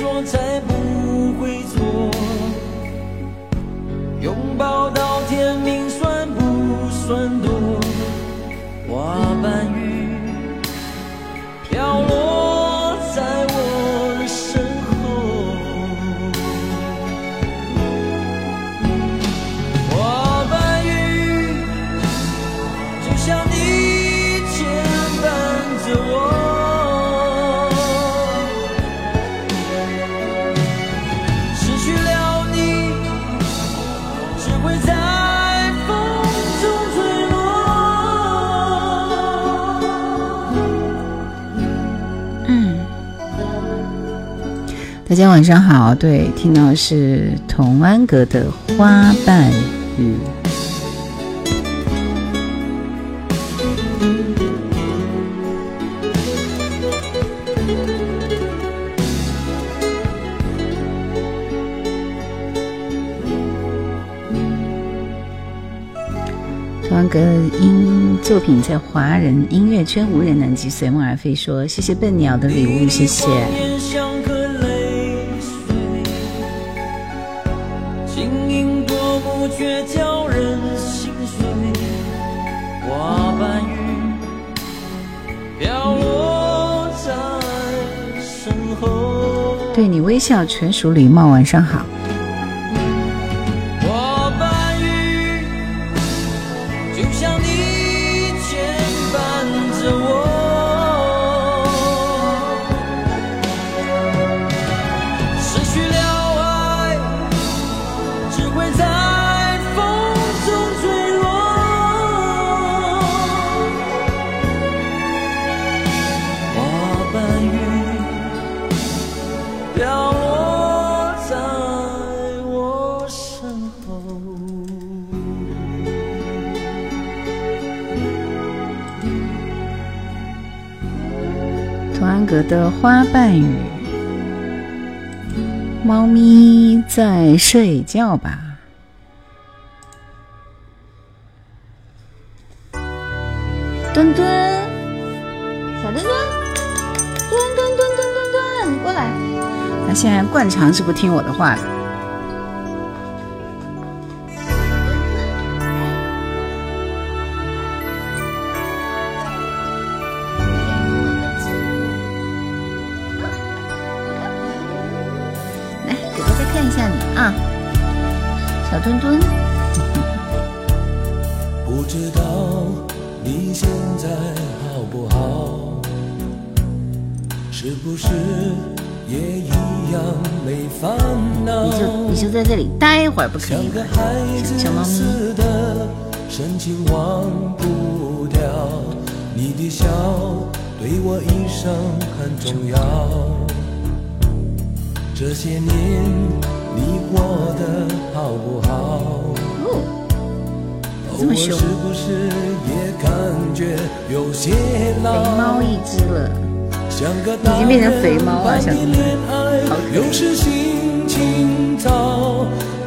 大家晚上好，对，听到是童安格的《花瓣雨》。童安格因作品在华人音乐圈无人能及，随梦而飞。说谢谢笨鸟的礼物，谢谢。笑全属礼貌，晚上好。格的花瓣雨，猫咪在睡觉吧？墩墩，小墩墩，墩墩墩墩墩墩，你过来。它现在惯常是不听我的话的。会儿不可以的？小猫咪。深情忘不掉你的笑，对我一生很重要。这些年。你过得好不好？这么凶。肥猫一只了，已经变成肥猫了，小弟弟，好可爱。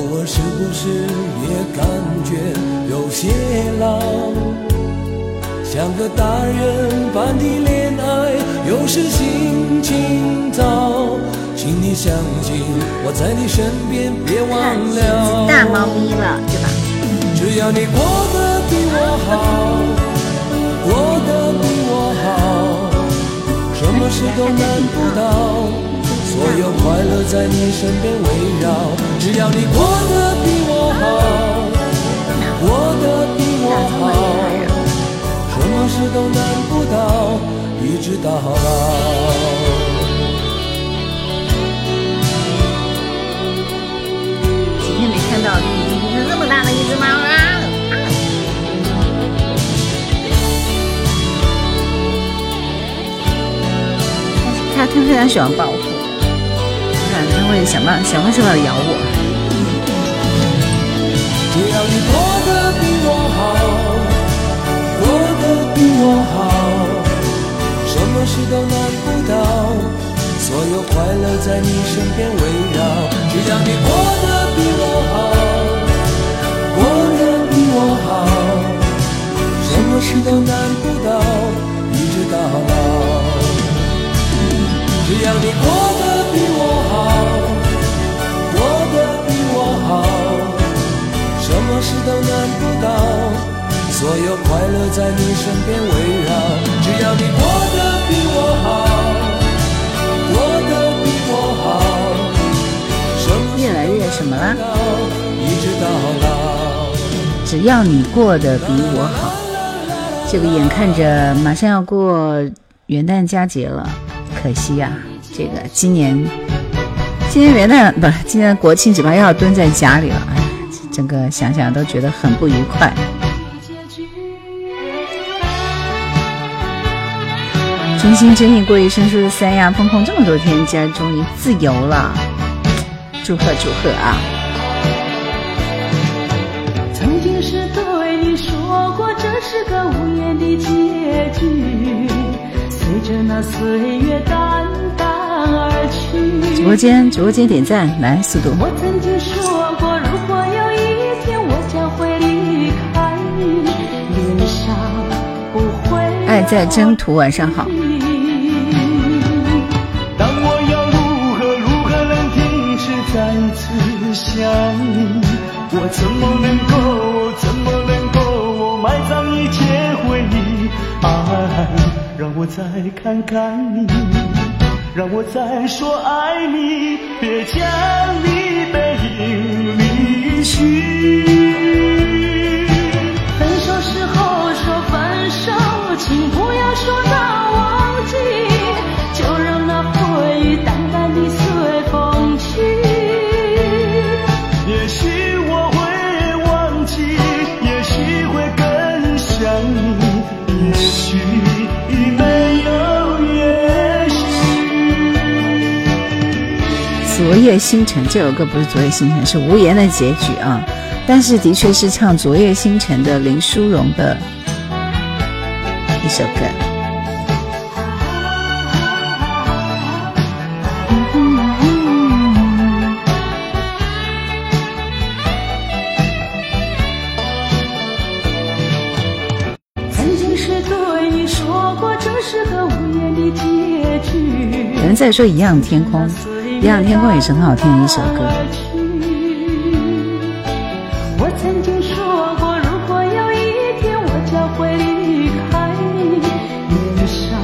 偶尔是不是也感觉有些老？像个大人般的恋爱，有时心情糟，请你相信我在你身边，别忘了。大猫咪了，对吧？只要你过得比我好，过得比我好，什么事都难不倒。所有快乐在你身边围绕，只要你过得比我好，过得比我好，什么事都难不倒，一直到老。几天没看到你，你这么大的一只猫啊！它它非常喜欢抱我。会想办想方设法的咬我。只要你过得比我好，过得比我好，什么事都难不倒，所有快乐在你身边围绕。只要你过得比我好，过得比我好，什么事都难不倒，一直到老。只要你过得比我好。过得比我好什么事都难不倒，所有快乐在你身边围绕。只要你过得比我好，过得比我好，越来越什么了？一直到老。只要你过得比我好，这个眼看着马上要过元旦佳节了，可惜呀，这个今年今年元旦不，今年国庆只怕又要蹲在家里了。哎整个想想都觉得很不愉快。真心真意过一生，说是三亚封控这么多天，竟然终于自由了，祝贺祝贺啊！曾经是对你说过，这是个无言的结局，随着那岁月淡。直播间，直播间点赞，来速度。我曾经说过，如果有一天我将会离开你，脸上不会爱在征途，晚上好。当我要如何如何能停止再次想你？我怎么能够怎么能够埋葬一切回忆？爱，让我再看看你，让我再说爱你，别将你背影离去。昨夜星辰这首歌不是昨夜星辰，是无言的结局啊！但是的确是唱昨夜星辰的林淑荣的。一首歌。曾经是对你说过，这是个无言的结局。有人在说《一样天空》，《一样天空》也是很好听的一首歌。我曾经说过，如果有一天我将会离开你，脸上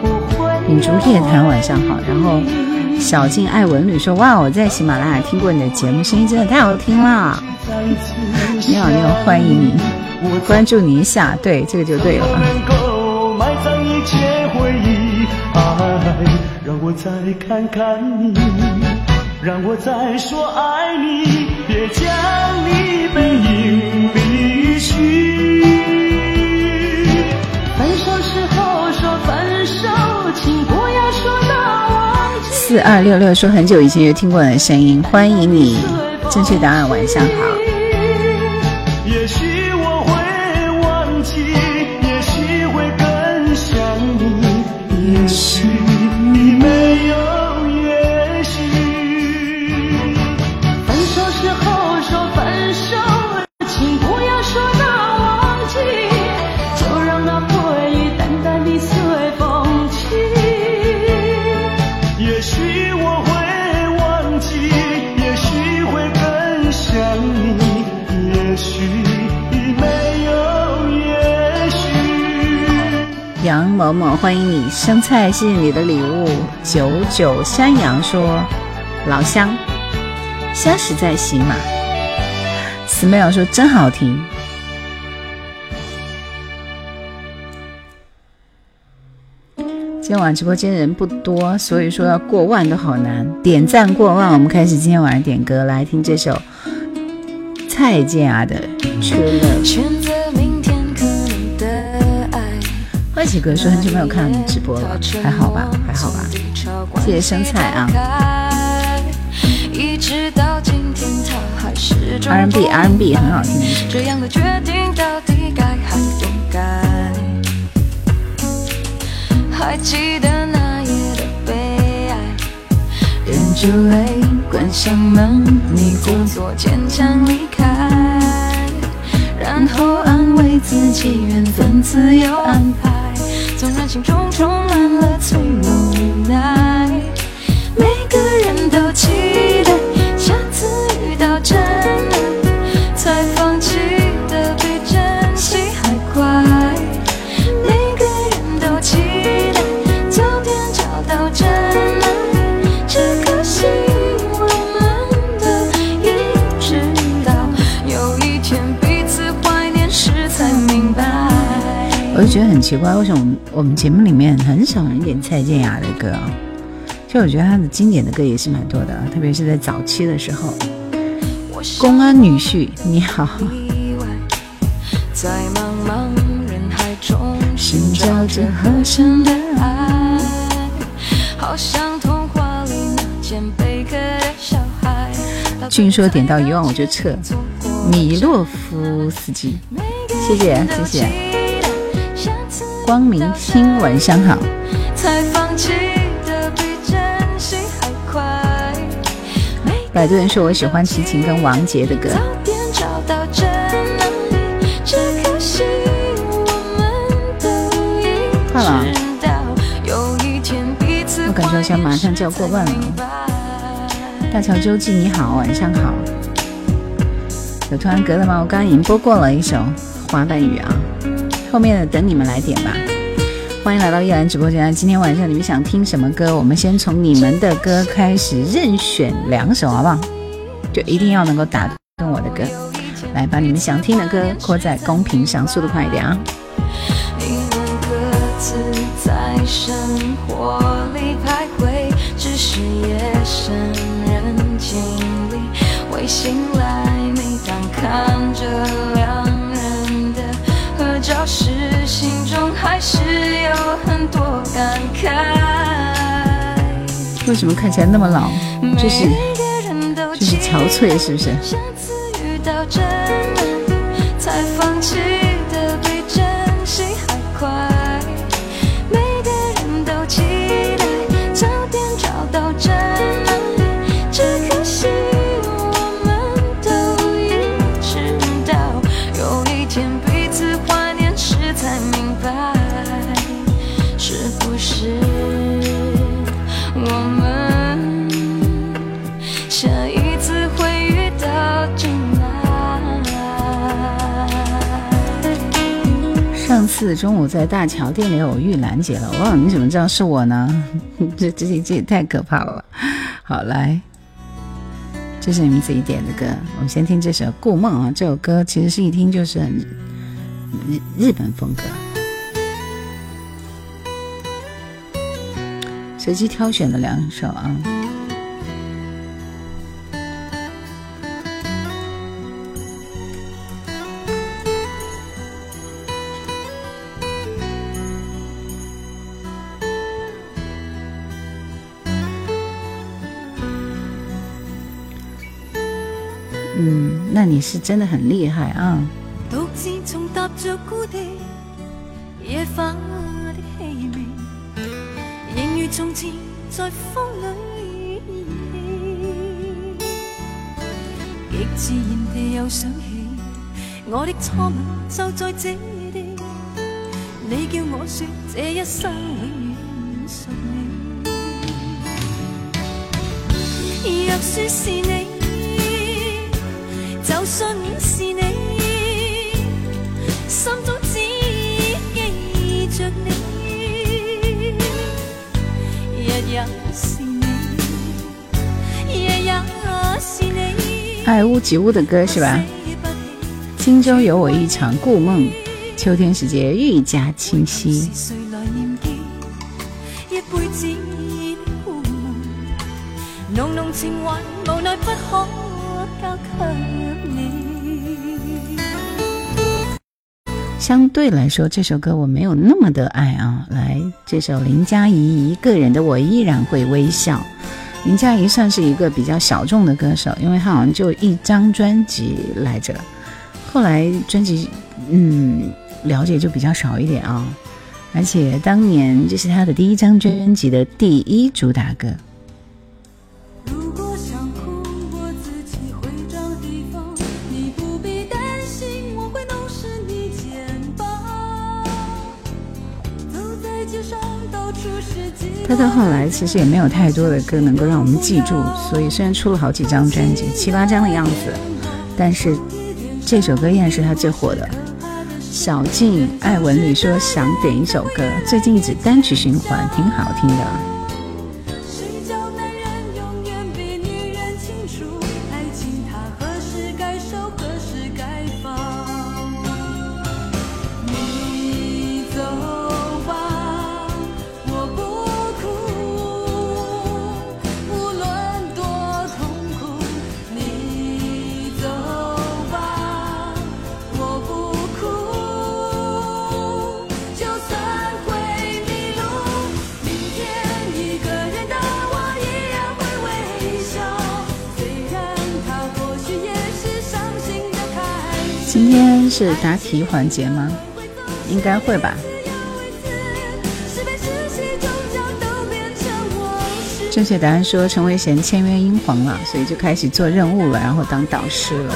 不会。秉烛夜谈，晚上好。然后小静爱文旅说：“哇，我在喜马拉雅听过你的节目，声音真的太好听了。”你好，你好，欢迎你，关注你一下，对，这个就对了。再看看你，让我再说爱你，别将你背影离去。分手时候说分手，请不要说那忘记。四二六六说很久以前就听过你的声音，欢迎你，正确答案，晚上好。某某，欢迎你，生菜，谢谢你的礼物。九九山羊说，老乡，相识在洗马。Smile 说真好听。今天晚上直播间人不多，所以说要过万都好难。点赞过万，我们开始今天晚上点歌，来听这首蔡健雅的《True Love》。欢喜哥说很久没有看直播了，还好吧，还好吧。谢谢生菜啊。R&B R&B 很好听。还记得那夜的悲哀，忍住泪，关上门，你故作坚强离开，然后安慰自己，缘分自有安排。纵然心中充满了脆弱无奈，觉得很奇怪，为什么？我们节目里面很少人点蔡健雅的歌，其实我觉得她的经典的歌也是蛮多的，特别是在早期的时候。公安女婿，你好。俊说点到一万我就撤。米洛夫斯基，谢谢谢谢。光明星，晚上好。百度人说：“我喜欢齐秦跟王杰的歌。”快了，我感觉好像马上就要过万了。大乔周记，你好，晚上好。有突然隔了吗？我刚刚已经播过了一首《花瓣雨》啊。后面的等你们来点吧。欢迎来到叶兰直播间。今天晚上你们想听什么歌？我们先从你们的歌开始任选两首，好不好？就一定要能够打动我的歌。来，把你们想听的歌扣在公屏上，速度快一点啊！醒来，每当看着时，心中还是有很多感慨。为什么看起来那么老？就是就是憔悴，是不是？四中午在大桥店里偶遇兰姐了，哇！你怎么知道是我呢？这这这也太可怕了。好，来，这是你们自己点的歌，我们先听这首《故梦》啊。这首歌其实是一听就是很日日本风格，随机挑选的两首啊。那你是真的很厉害啊！独自重踏着孤地，野花的气味，仍如从前在风里。极自然地又想起，我的初吻就在这地。你叫我说这一生永远属你。若说是你。心中只记着你，日日是你，日是你。爱屋及乌的歌是吧？心中有我一场故梦，秋天时节愈加清晰。浓浓情怀，无奈不可交。相对来说，这首歌我没有那么的爱啊。来，这首林佳怡一个人的我依然会微笑。林佳怡算是一个比较小众的歌手，因为她好像就一张专辑来着，后来专辑嗯了解就比较少一点啊。而且当年这是她的第一张专辑的第一主打歌。他到后来其实也没有太多的歌能够让我们记住，所以虽然出了好几张专辑，七八张的样子，但是这首歌依然是他最火的。小静爱文里说想点一首歌，最近一直单曲循环，挺好听的。是答题环节吗？应该会吧。正确答案说陈慧娴签约英皇了，所以就开始做任务了，然后当导师了。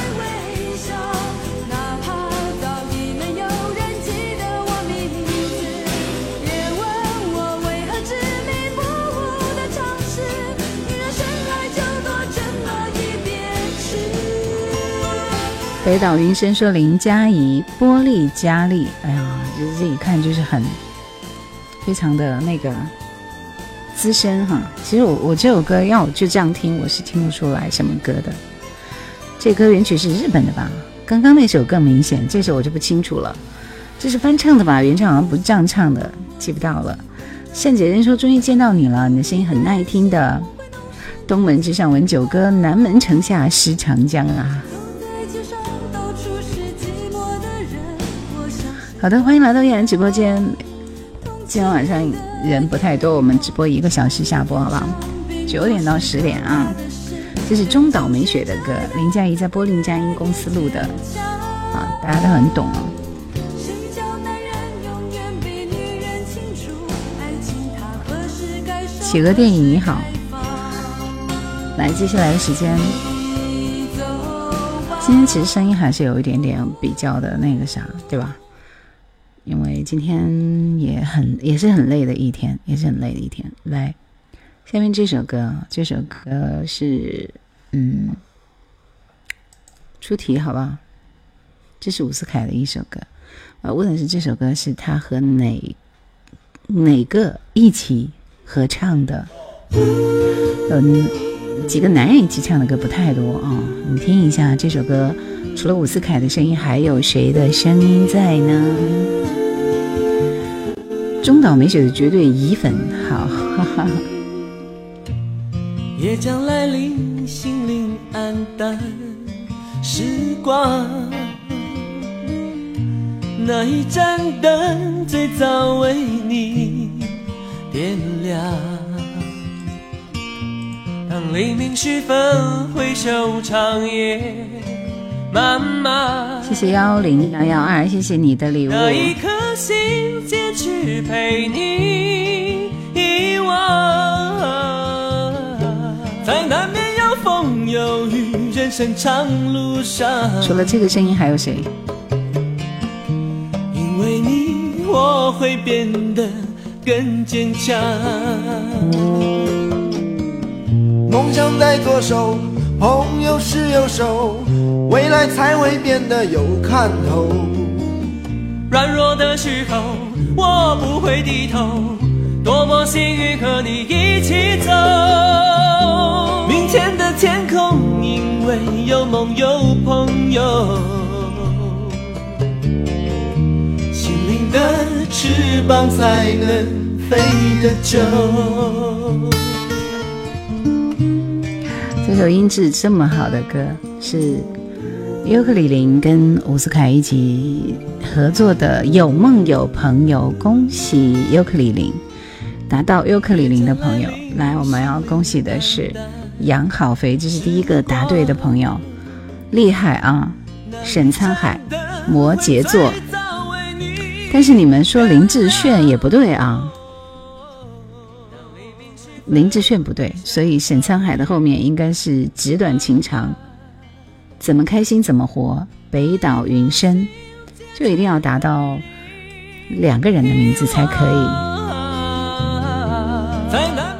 北岛云生说林佳怡玻璃佳丽，哎呀，就是这一看就是很非常的那个资深哈。其实我我这首歌要我就这样听，我是听不出来什么歌的。这歌原曲是日本的吧？刚刚那首更明显，这首我就不清楚了。这是翻唱的吧？原唱好像不是这样唱的，记不到了。善姐人说终于见到你了，你的声音很耐听的。东门之上闻酒歌，南门城下失长江啊。好的，欢迎来到依然直播间。今天晚上人不太多，我们直播一个小时下播，好不好？九点到十点啊。这是中岛美雪的歌，林佳怡在波林佳音公司录的，啊，大家都很懂哦。企鹅电影你好，来，接下来的时间，今天其实声音还是有一点点比较的那个啥，对吧？因为今天也很也是很累的一天，也是很累的一天。来，下面这首歌，这首歌是嗯，出题好不好？这是伍思凯的一首歌。我问的是这首歌是他和哪哪个一起合唱的？嗯，几个男人一起唱的歌不太多啊。你听一下这首歌。除了伍思凯的声音，还有谁的声音在呢？中岛美雪的绝对乙粉，好。哈哈。夜将来临，心灵黯淡，时光。那一盏灯最早为你点亮。当黎明时分，回首长夜。妈妈，谢谢幺零幺幺二，谢谢你的礼物。那一颗心坚持陪你遗忘，在难免有风有雨人生长路上。除了这个声音，还有谁？因为你，我会变得更坚强。梦想在左手，朋友是右手。未来才会变得有看头。软弱的时候，我不会低头。多么幸运和你一起走。明天的天空因为有梦有朋友，心灵的翅膀才能飞得久。这首音质这么好的歌是尤克里林跟伍思凯一起合作的《有梦有朋友》，恭喜尤克里林答到尤克里林的朋友。来，我们要恭喜的是杨好肥，这是第一个答对的朋友，厉害啊！沈沧海，摩羯座，但是你们说林志炫也不对啊，林志炫不对，所以沈沧海的后面应该是纸短情长。怎么开心怎么活，北岛云深，就一定要达到两个人的名字才可以。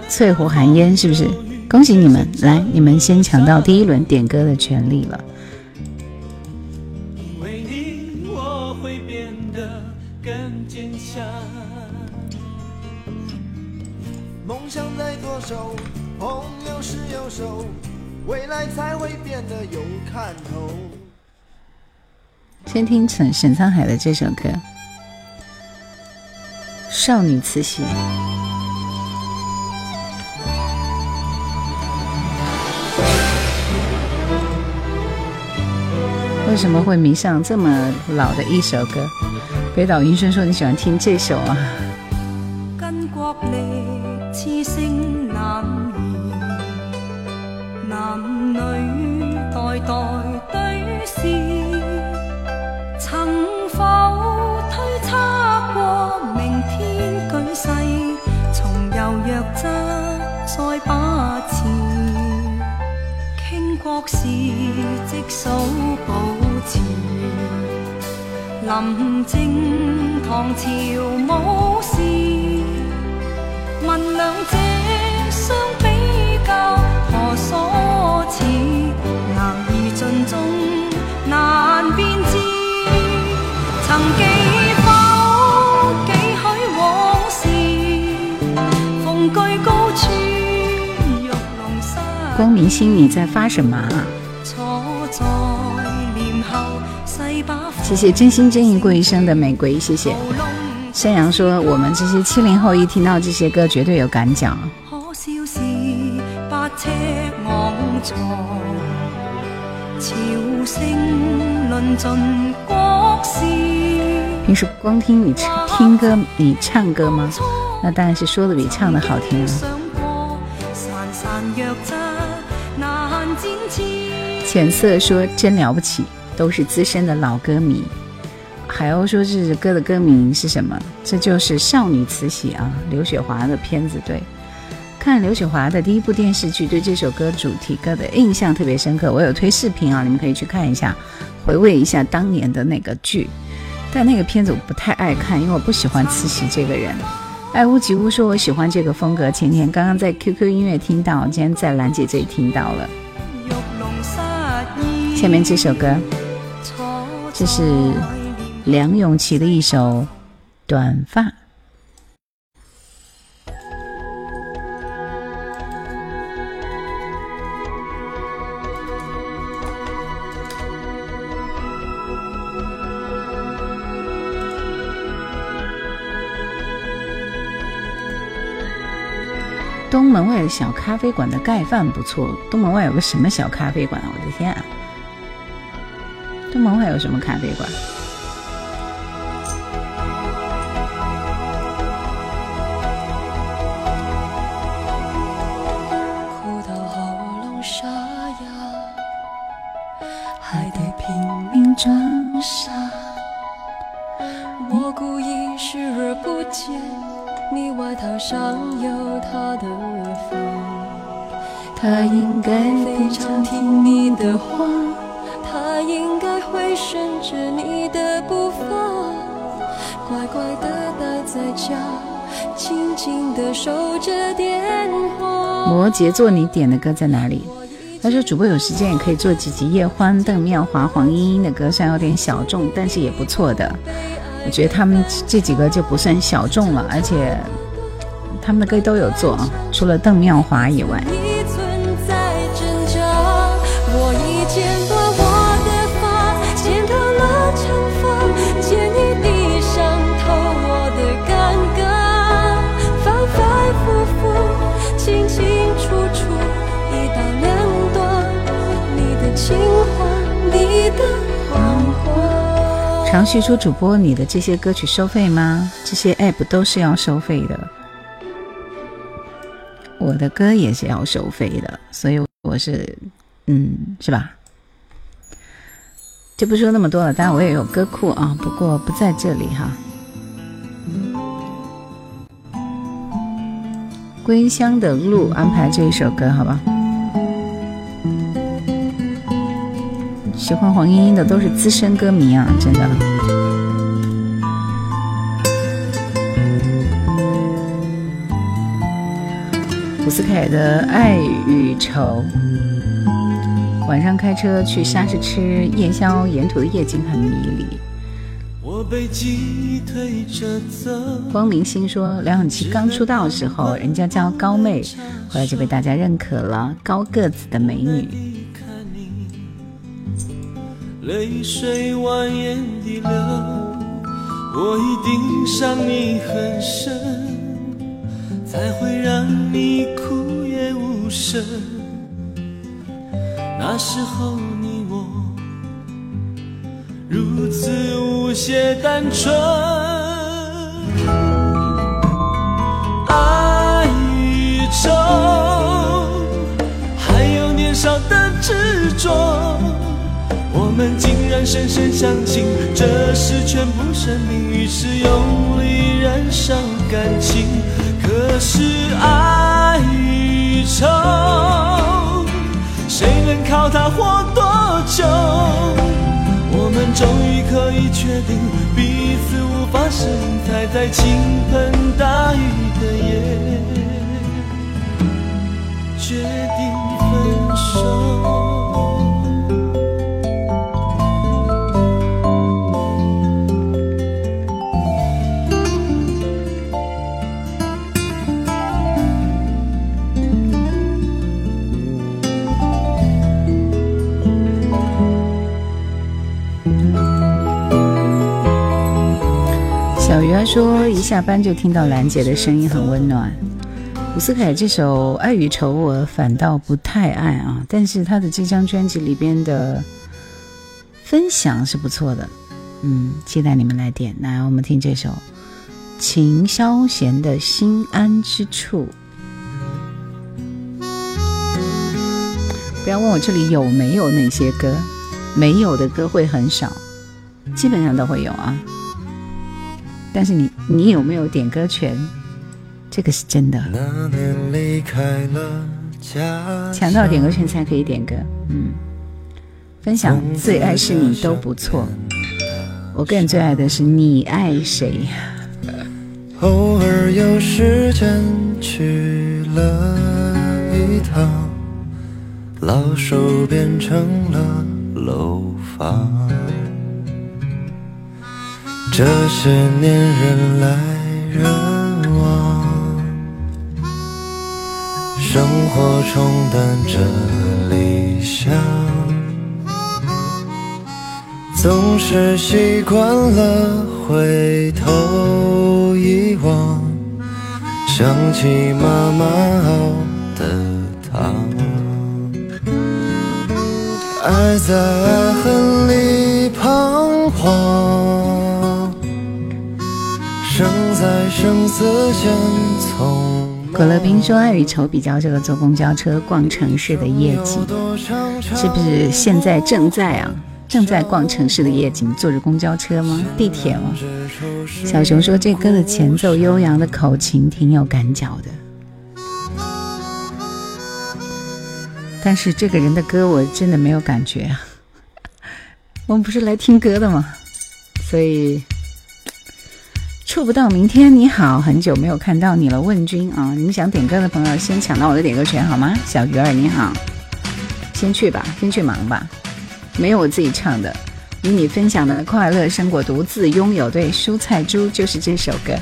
翠湖寒烟是不是？恭喜你们，来，你们先抢到第一轮点歌的权利了。梦想在左手，朋友是右手。未来才会变得有看头。先听沈沈沧海的这首歌《少女慈禧》。为什么会迷上这么老的一首歌？北岛云生说你喜欢听这首啊。男待对视，曾否推测过明天举世，重游弱则再把持，倾国事即数保持，临正唐朝武士，问两者中难辨知。曾记否几许往事？逢居高处，玉龙山。光明星，你在发什么啊？谢谢真心真意过一生的玫瑰，谢谢。山羊说，我们这些七零后一听到这些歌，绝对有感讲。平时光听你听歌，你唱歌吗？那当然是说的比唱的好听了。浅色说真了不起，都是资深的老歌迷。海鸥说这歌的歌名是什么？这就是《少女慈禧》啊，刘雪华的片子对。看刘雪华的第一部电视剧，对这首歌主题歌的印象特别深刻。我有推视频啊，你们可以去看一下，回味一下当年的那个剧。但那个片子我不太爱看，因为我不喜欢慈禧这个人。爱屋及乌说我喜欢这个风格。前天刚刚在 QQ 音乐听到，今天在兰姐这里听到了。下面这首歌，这是梁咏琪的一首《短发》。门外的小咖啡馆的盖饭不错。东门外有个什么小咖啡馆？我的天啊！东门外有什么咖啡馆？装傻。我故意视而不见。你外套上有他的发，他应该非常听你的话，他应该会顺着你的步伐，乖乖的待在家，静静的守着电话。摩羯座，你点的歌在哪里？他说主播有时间也可以做几集叶欢、邓妙华、黄莺莺的歌，虽然有点小众，但是也不错的。我觉得他们这几个就不算小众了，而且他们的歌都有做啊，除了邓妙华以外。常旭说：“主播，你的这些歌曲收费吗？这些 app 都是要收费的，我的歌也是要收费的，所以我是，嗯，是吧？就不说那么多了。当然我也有歌库啊，不过不在这里哈。归乡的路安排这一首歌，好吧？喜欢黄莺莺的都是资深歌迷啊，真的。伍思凯的《爱与愁》，晚上开车去沙市吃夜宵，沿途的夜景很迷离。光明星说，梁咏琪刚出道的时候，人家叫高妹，后来就被大家认可了，高个子的美女。泪水蜿蜒地流，我一定伤你很深，才会让你哭也无声。那时候你我如此无邪单纯，爱与愁，还有年少的执着。我们竟然深深相信，这是全部生命，于是用力燃烧感情。可是爱与愁，谁能靠它活多久？我们终于可以确定，彼此无法适应，才在倾盆大雨的夜，决定小鱼儿说：“一下班就听到兰姐的声音，很温暖。”伍思凯这首《爱与愁》我反倒不太爱啊，但是他的这张专辑里边的分享是不错的，嗯，期待你们来点。来，我们听这首秦霄贤的《心安之处》。不要问我这里有没有那些歌，没有的歌会很少，基本上都会有啊。但是你你有没有点歌权？这个是真的。抢到点歌权才可以点歌。嗯，分享最爱是你都不错。我个人最爱的是你爱谁。偶尔有时间去了一趟，老手变成了楼房。这些年人来人往，生活冲淡着理想，总是习惯了回头一望，想起妈妈爱在爱恨里彷徨。在生死间可乐冰说：“爱与愁比较这个坐公交车逛城市的夜景，是不是现在正在啊？正在逛城市的夜景，坐着公交车吗？地铁吗？”小熊说：“这歌的前奏悠扬的口琴挺有感脚的，但是这个人的歌我真的没有感觉啊。我们不是来听歌的吗？所以。”触不到明天，你好，很久没有看到你了，问君啊！你们想点歌的朋友，先抢到我的点歌权好吗？小鱼儿你好，先去吧，先去忙吧。没有我自己唱的，与你分享的快乐胜过独自拥有。对，蔬菜猪就是这首歌。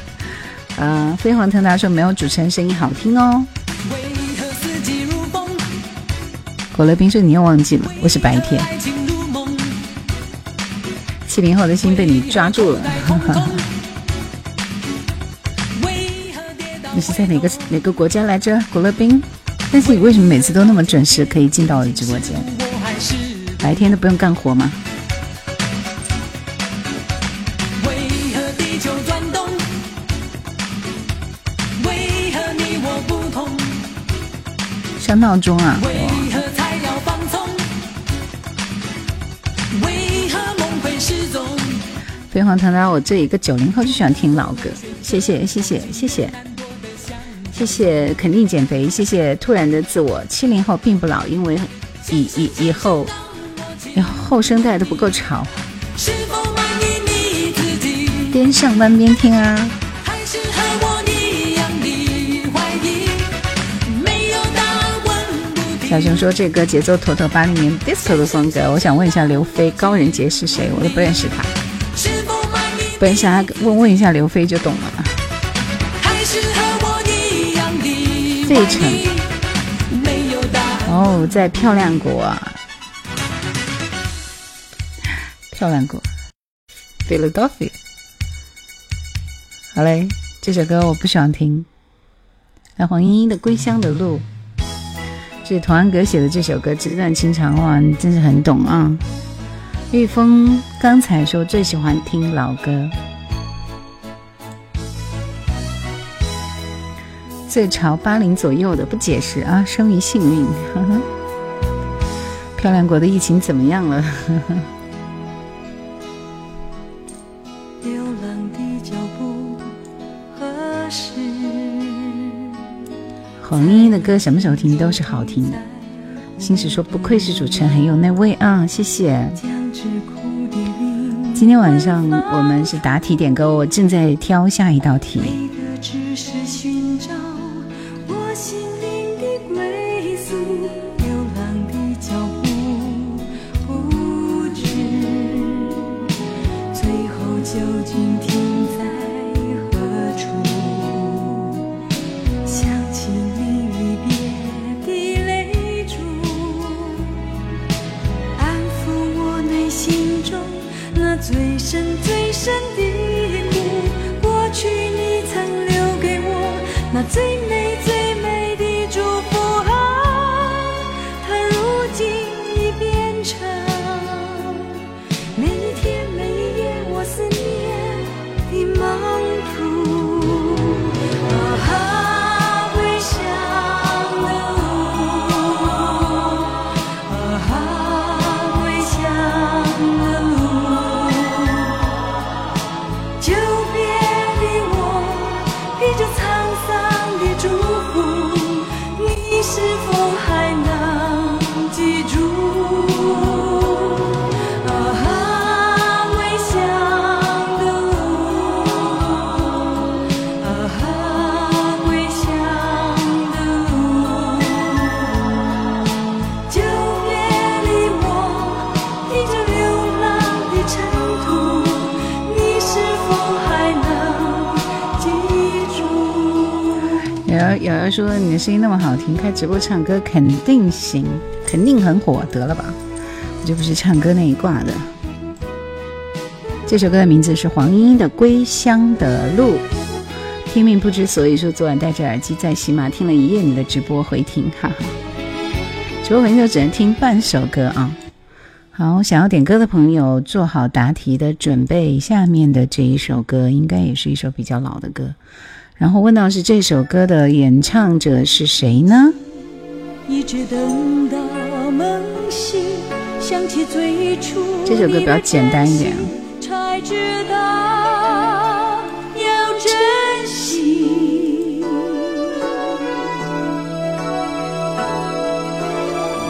嗯，飞黄腾达说没有主持人声音好听哦。古乐冰说：“你又忘记了，我是白天。七零后的心被你抓住了。你是在哪个哪个国家来着？古乐冰。但是你为什么每次都那么准时可以进到我的直播间？白天都不用干活吗？”小闹钟啊。飞黄腾达，我这一个九零后就喜欢听老歌。谢谢谢谢谢谢谢谢，肯定减肥。谢谢突然的自我。七零后并不老，因为以以以后后生代都不够潮。边上班边听啊。小熊说这歌节奏妥妥八零年 disco 的风格。我想问一下刘飞，高人杰是谁？我都不认识他。本想，问问一下刘飞就懂了。费城。哦，在漂亮国。漂亮国，Philadelphia。好嘞，这首歌我不喜欢听。来，黄莺莺的《归乡的路》。是童安格写的这首歌，纸短情长，哇，你真是很懂啊！玉峰刚才说最喜欢听老歌，最潮八零左右的不解释啊，生于幸运。漂亮国的疫情怎么样了？黄莺莺的歌什么时候听都是好听的。星矢说：“不愧是主持人，很有那味啊！”谢谢。今天晚上我们是答题点歌，我正在挑下一道题。说你的声音那么好听，开直播唱歌肯定行，肯定很火，得了吧？我就不是唱歌那一挂的。这首歌的名字是黄莺莺的《归乡的路》，听命不知所以，说昨晚戴着耳机在喜马听了一夜你的直播回听，哈哈。直播回听就只能听半首歌啊。好，想要点歌的朋友做好答题的准备，下面的这一首歌应该也是一首比较老的歌。然后问到是这首歌的演唱者是谁呢？一直等到梦醒，想起最初。这首歌比较简单一点。才知道要珍惜。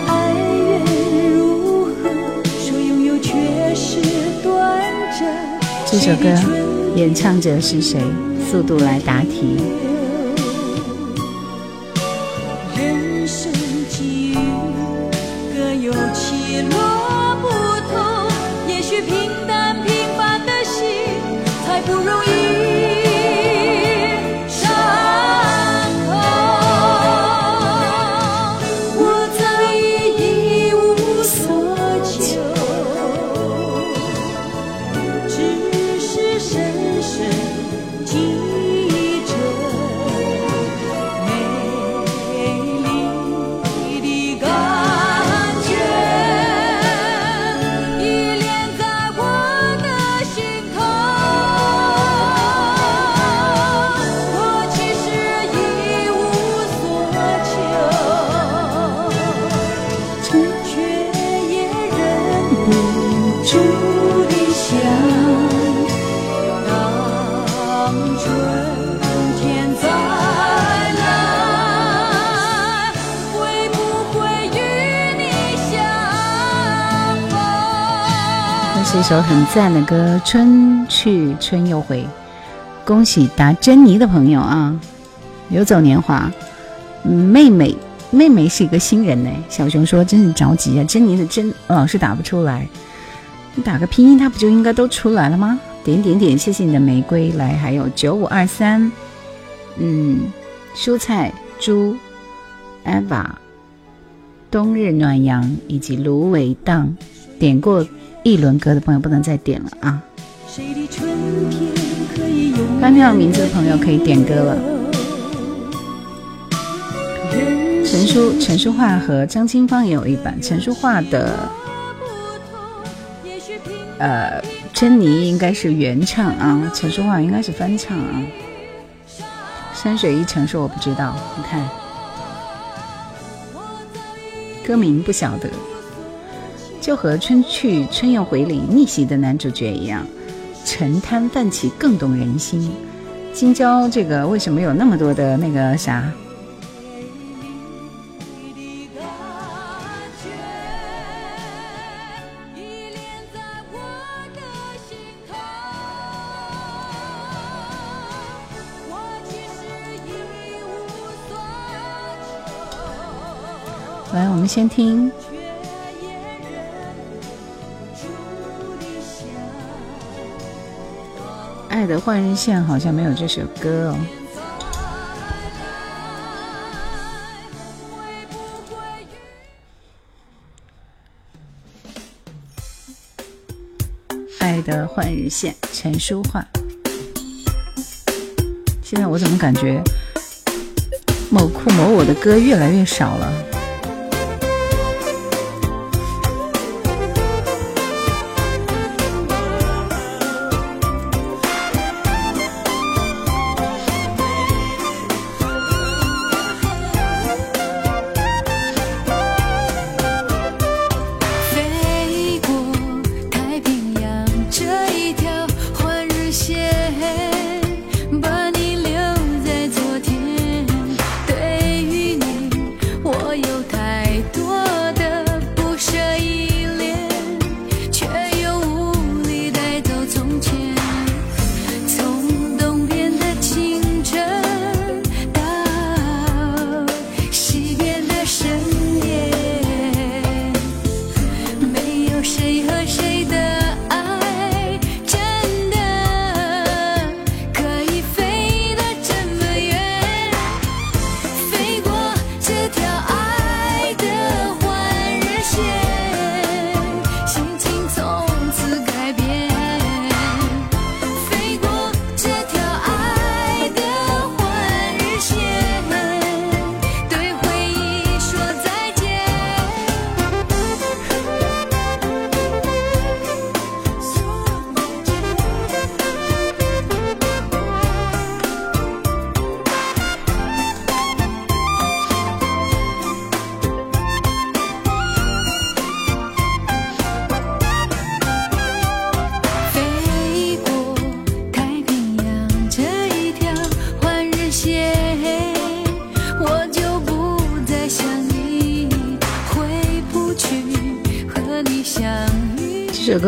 爱如何？说拥有却是短暂。这首歌演唱者是谁？速度来答题。首很赞的歌，《春去春又回》。恭喜答珍妮的朋友啊，游走年华。妹妹，妹妹是一个新人呢。小熊说：“真是着急啊，珍妮的珍老是打不出来，你打个拼音，它不就应该都出来了吗？”点点点，谢谢你的玫瑰来，还有九五二三，嗯，蔬菜猪，eva，冬日暖阳以及芦苇荡，点过一轮歌的朋友不能再点了啊！刚听到名字的朋友可以点歌了。陈淑陈淑桦和张清芳也有一版，陈淑桦的，呃。珍妮应该是原唱啊，陈淑桦应该是翻唱啊。山水一程是我不知道，你看歌名不晓得，就和《春去春又回》里逆袭的男主角一样，沉滩泛起更动人心。金娇这个为什么有那么多的那个啥？来，我们先听《爱的换日线》，好像没有这首歌哦。《爱的换日线》，陈淑桦。现在我怎么感觉某酷某我的歌越来越少了？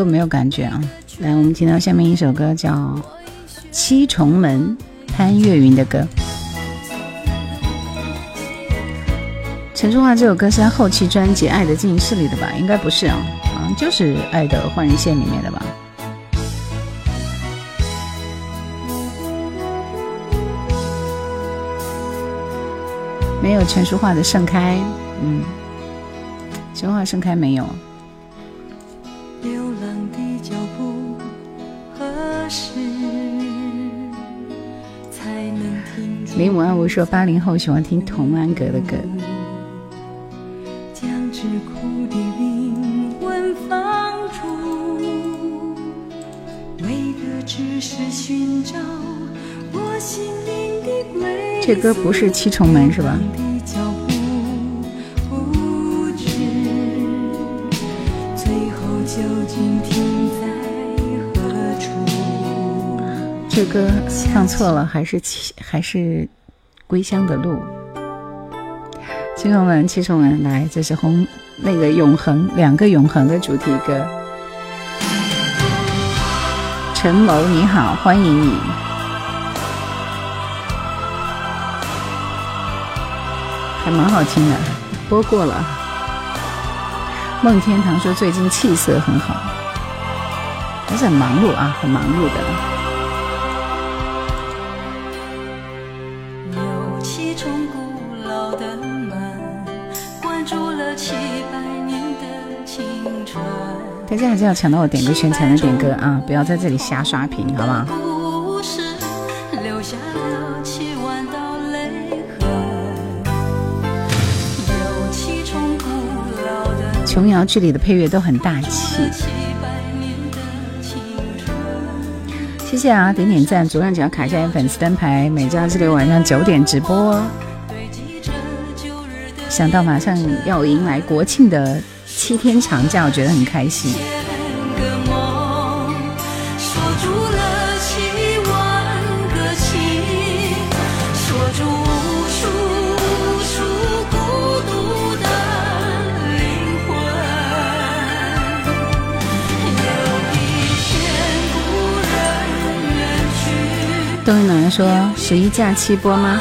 没有感觉啊！来，我们听到下面一首歌叫《七重门》，潘越云的歌。陈淑桦这首歌是他后期专辑《爱的进行式》里的吧？应该不是啊，好像就是《爱的换人线》里面的吧？没有陈淑桦的《盛开》，嗯，陈淑桦《盛开》没有。说八零后喜欢听童安格的歌。这歌不是七重门是吧？这歌唱错了，还是七还是归乡的路。七重门，七重门，来，这是红那个永恒两个永恒的主题歌。陈谋你好，欢迎你。还蛮好听的，播过了。梦天堂说最近气色很好，还是很忙碌啊，很忙碌的。现在还是要抢到我点歌圈才能点歌啊！不要在这里瞎刷屏，好不好？琼瑶剧里的配乐都很大气。谢谢啊，点点赞，左上角卡一下粉丝灯牌，每周二、四、六晚上九点直播。想到马上要迎来国庆的。七天长假，我觉得很开心。东一暖说：“十一假期播吗？”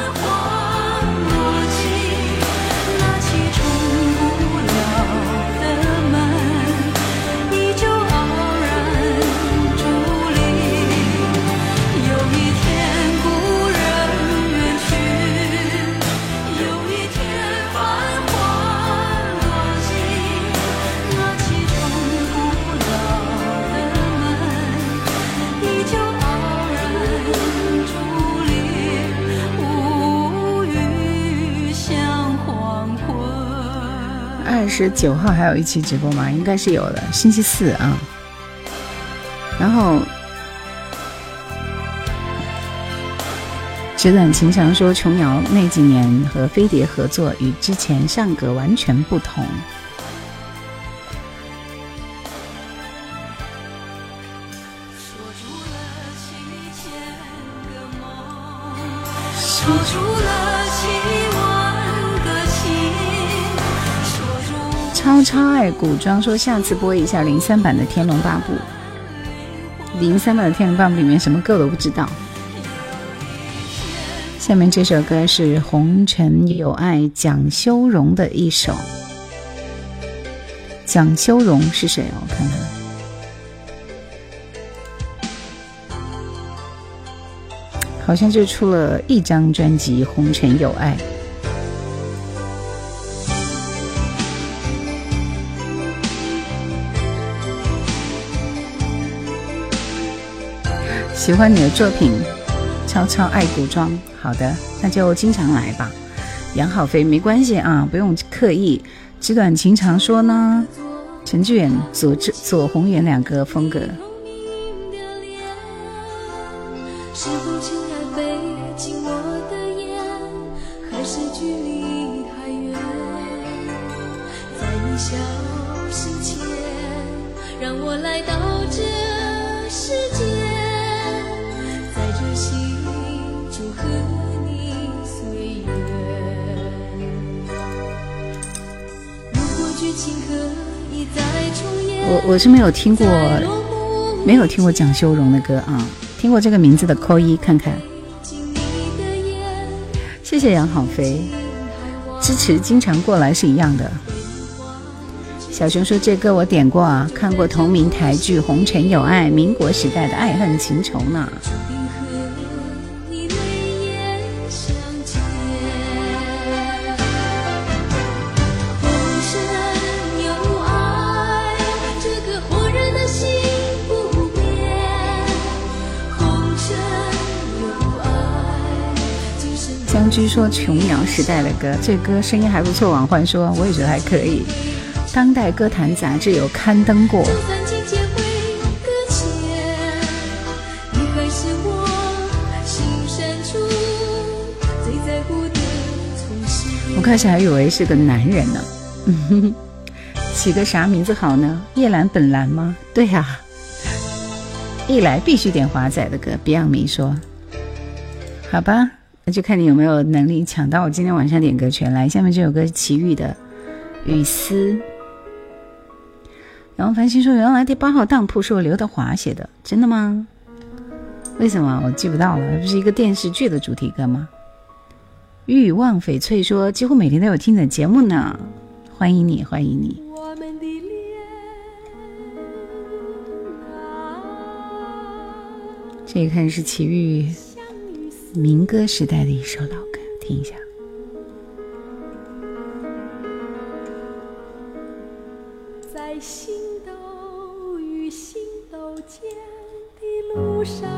十九号还有一期直播吗？应该是有的，星期四啊。然后，纸短情长说琼瑶那几年和飞碟合作，与之前上格完全不同。超爱古装，说下次播一下零三版的《天龙八部》。零三版的《天龙八部》里面什么歌我都不知道。下面这首歌是《红尘有爱》蒋修荣的一首。蒋修荣是谁？我看看，好像就出了一张专辑《红尘有爱》。喜欢你的作品，超超爱古装。好的，那就经常来吧。养好肥没关系啊，不用刻意。纸短情长说呢，陈志远、左志、左宏元两个风格。我是没有听过，没有听过蒋修荣的歌啊，听过这个名字的扣一看看。谢谢杨好飞支持，经常过来是一样的。小熊说这歌我点过啊，看过同名台剧《红尘有爱》，民国时代的爱恨情仇呢。说琼瑶时代的歌，这歌声音还不错。王焕说，我也觉得还可以。当代歌坛杂志有刊登过。我开始还以为是个男人呢。起个啥名字好呢？叶兰本兰吗？对呀。一来必须点华仔的歌。Beyond 米说，好吧。就看你有没有能力抢到我今天晚上点歌权。来，下面这首歌是齐豫的《雨丝》。然后繁星说：“原来第八号当铺是我刘德华写的，真的吗？为什么我记不到了？不是一个电视剧的主题歌吗？欲望翡翠说，几乎每天都有听的节目呢，欢迎你，欢迎你。这一看是齐豫民歌时代的一首老歌，听一下。在星斗与星斗间的路上，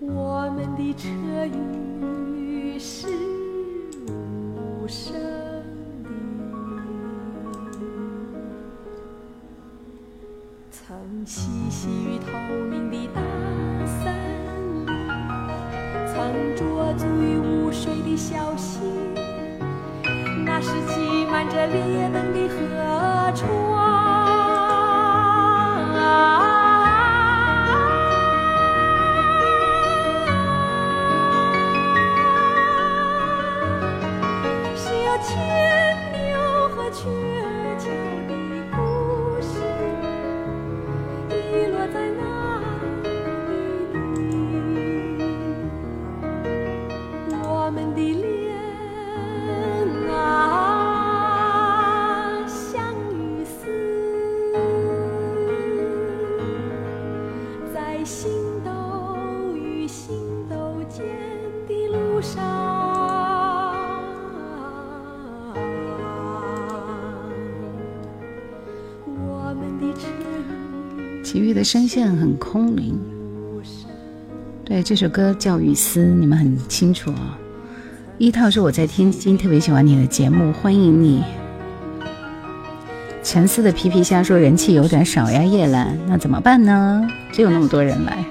我们的车与是栖息于透明的大森林，曾驻足于无水的小溪，那是挤满着猎灯的河床。声线很空灵，对这首歌叫《雨丝》，你们很清楚啊。一套是我在天津特别喜欢你的节目，欢迎你。沉思的皮皮虾说人气有点少呀，叶兰，那怎么办呢？只有那么多人来。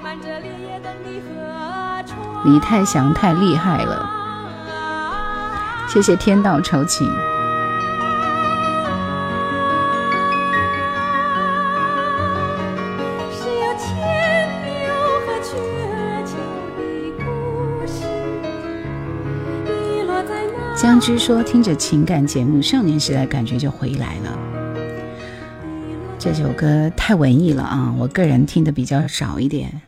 李泰祥太厉害了，谢谢天道酬勤。据说：“听着情感节目，少年时代感觉就回来了。这首歌太文艺了啊，我个人听的比较少一点。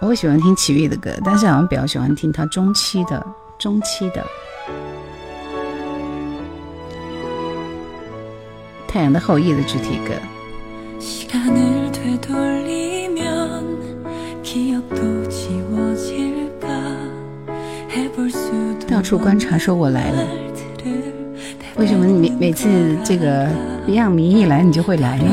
我喜欢听齐豫的歌，但是好像比较喜欢听他中期的、中期的《太阳的后裔》的主题歌。”处观察，说我来了。为什么每每次这个营养迷一来，你就会来呢？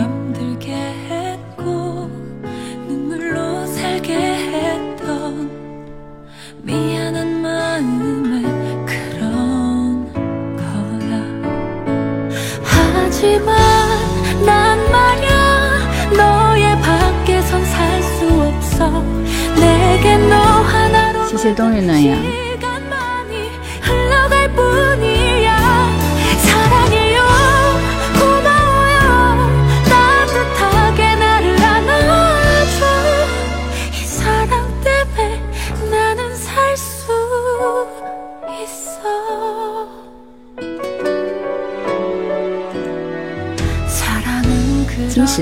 谢谢冬日暖阳。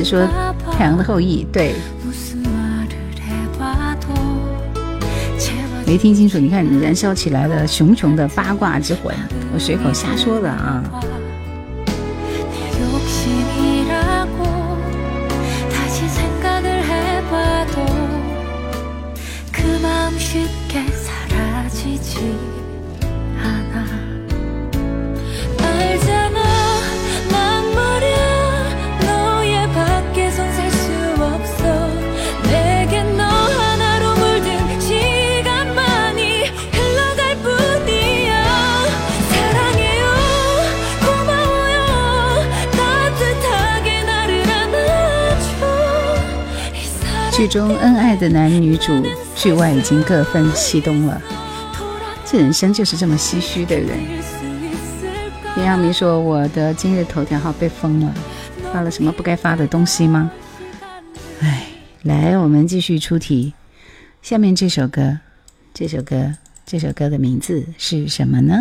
说：“太阳的后裔，对，没听清楚。你看，燃烧起来了熊熊的八卦之魂，我随口瞎说的啊。”的男女主，剧外已经各分西东了。这人生就是这么唏嘘的人。林阳明说：“我的今日头条号被封了，发了什么不该发的东西吗？”哎，来，我们继续出题。下面这首歌，这首歌，这首歌的名字是什么呢？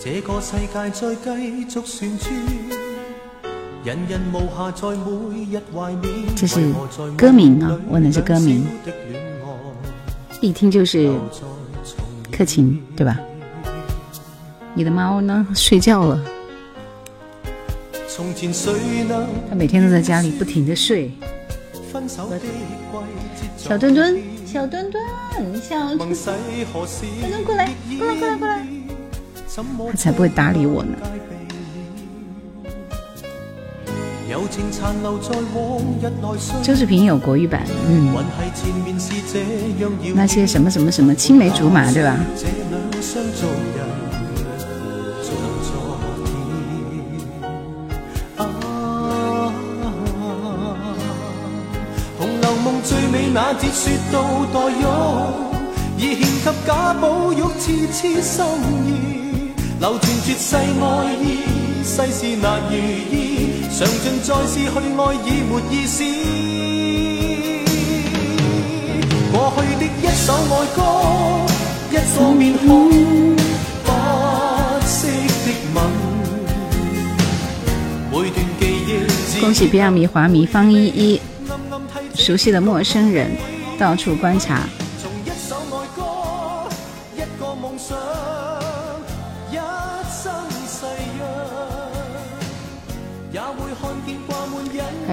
这个世界再继续旋转，这是歌名啊，问的是歌名，一听就是克勤，对吧？你的猫呢？睡觉了。它每天都在家里不停的睡。小墩墩，小墩墩，小墩墩，过来，过来，过来，过来。它才不会搭理我呢。周志平有国语版，嗯。那些什么什么什么青梅竹马，对吧？那节说到代献给贾宝玉，痴痴心意，流传绝世爱意，世事难如意，尝尽再试去爱已没意思。过去的一首爱歌，一个面孔，不息的吻，每段记忆。恭喜比亚米华迷方依依。熟悉的陌生人，到处观察。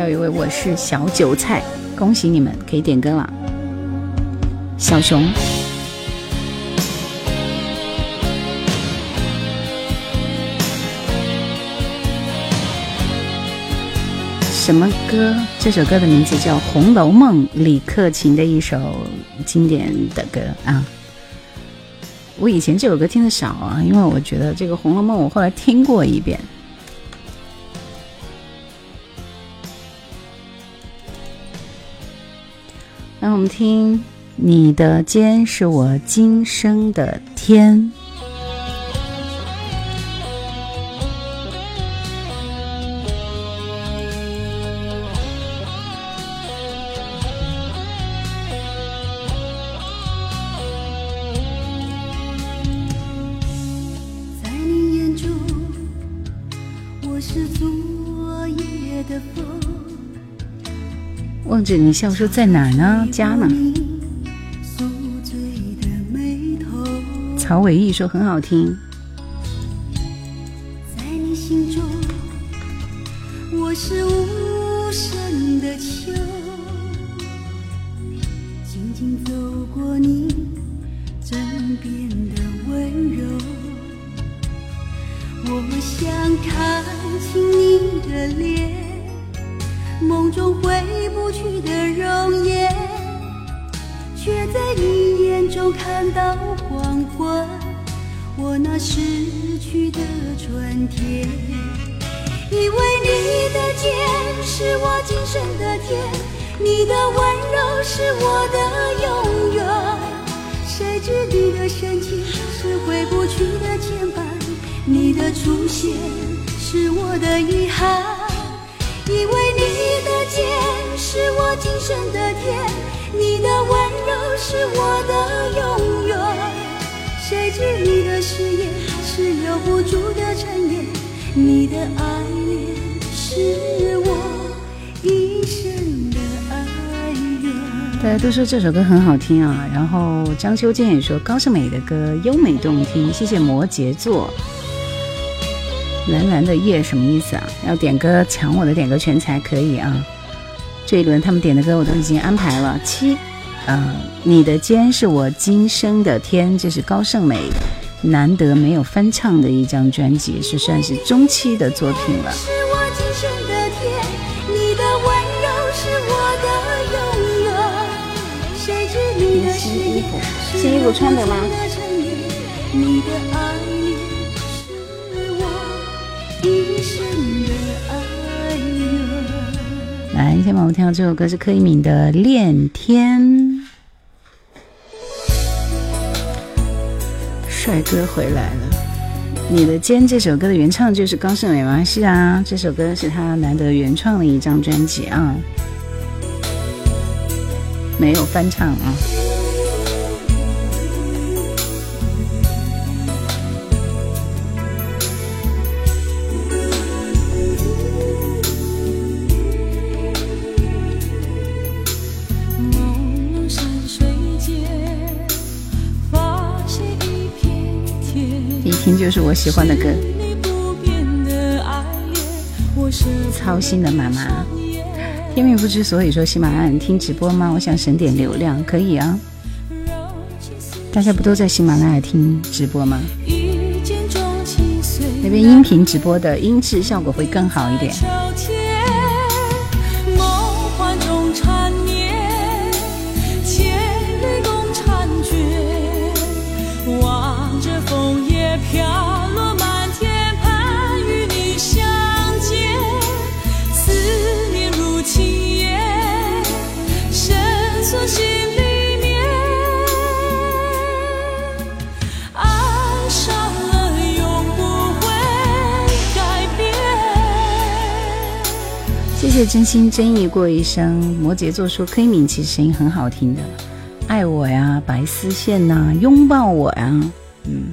有一位，我是小韭菜，恭喜你们可以点歌了，小熊。什么歌？这首歌的名字叫《红楼梦》，李克勤的一首经典的歌啊。我以前这首歌听的少啊，因为我觉得这个《红楼梦》我后来听过一遍。让我们听《你的肩是我今生的天》。你笑说在哪儿呢？家呢？曹伟毅说很好听。这首歌很好听啊，然后张秋健也说高胜美的歌优美动听，谢谢摩羯座。蓝蓝的夜什么意思啊？要点歌抢我的点歌权才可以啊！这一轮他们点的歌我都已经安排了。七，嗯，你的肩是我今生的天，这是高胜美难得没有翻唱的一张专辑，是算是中期的作品了。新衣服穿得吗？来，先把我们听到这首歌是柯以敏的《恋天》。帅哥回来了，你的肩这首歌的原唱就是高胜美吗？是啊，这首歌是他难得原创的一张专辑啊，没有翻唱啊。心就是我喜欢的歌。操心的妈妈，天命不知所以，说喜马拉雅听直播吗？我想省点流量，可以啊。大家不都在喜马拉雅听直播吗？那边音频直播的音质效果会更好一点。谢真心真意过一生。摩羯座说：“柯以敏其实声音很好听的，爱我呀，白丝线呐，拥抱我呀，嗯，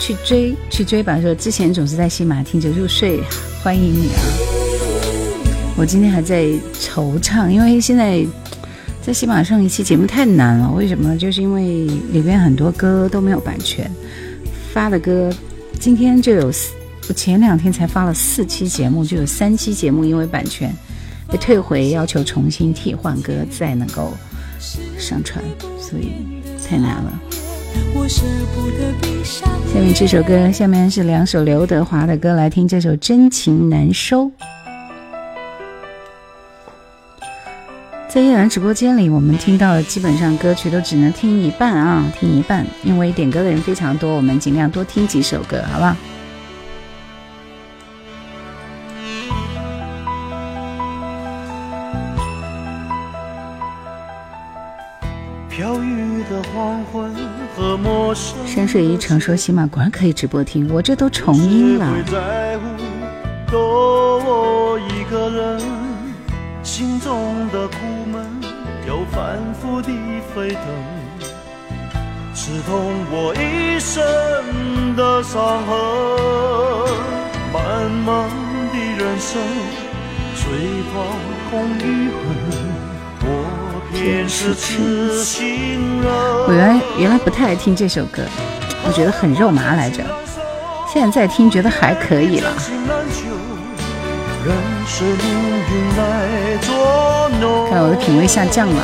去追去追吧。说之前总是在喜马听着入睡，欢迎你啊！我今天还在惆怅，因为现在在喜马上一期节目太难了。为什么？就是因为里边很多歌都没有版权，发的歌今天就有。”我前两天才发了四期节目，就有三期节目因为版权被退回，要求重新替换歌再能够上传，所以太难了。下面这首歌，下面是两首刘德华的歌，来听这首《真情难收》。在叶兰直播间里，我们听到的基本上歌曲都只能听一半啊，听一半，因为点歌的人非常多，我们尽量多听几首歌，好不好？山水一程说喜马果然可以直播听，我这都重音了。多我一个人，心中的苦闷又反复的沸腾，刺痛我一生的伤痕。漫漫的人生，最怕空我偏是痴心人。我原来原来不太爱听这首歌。我觉得很肉麻来着，现在在听觉得还可以了。看来我的品味下降了。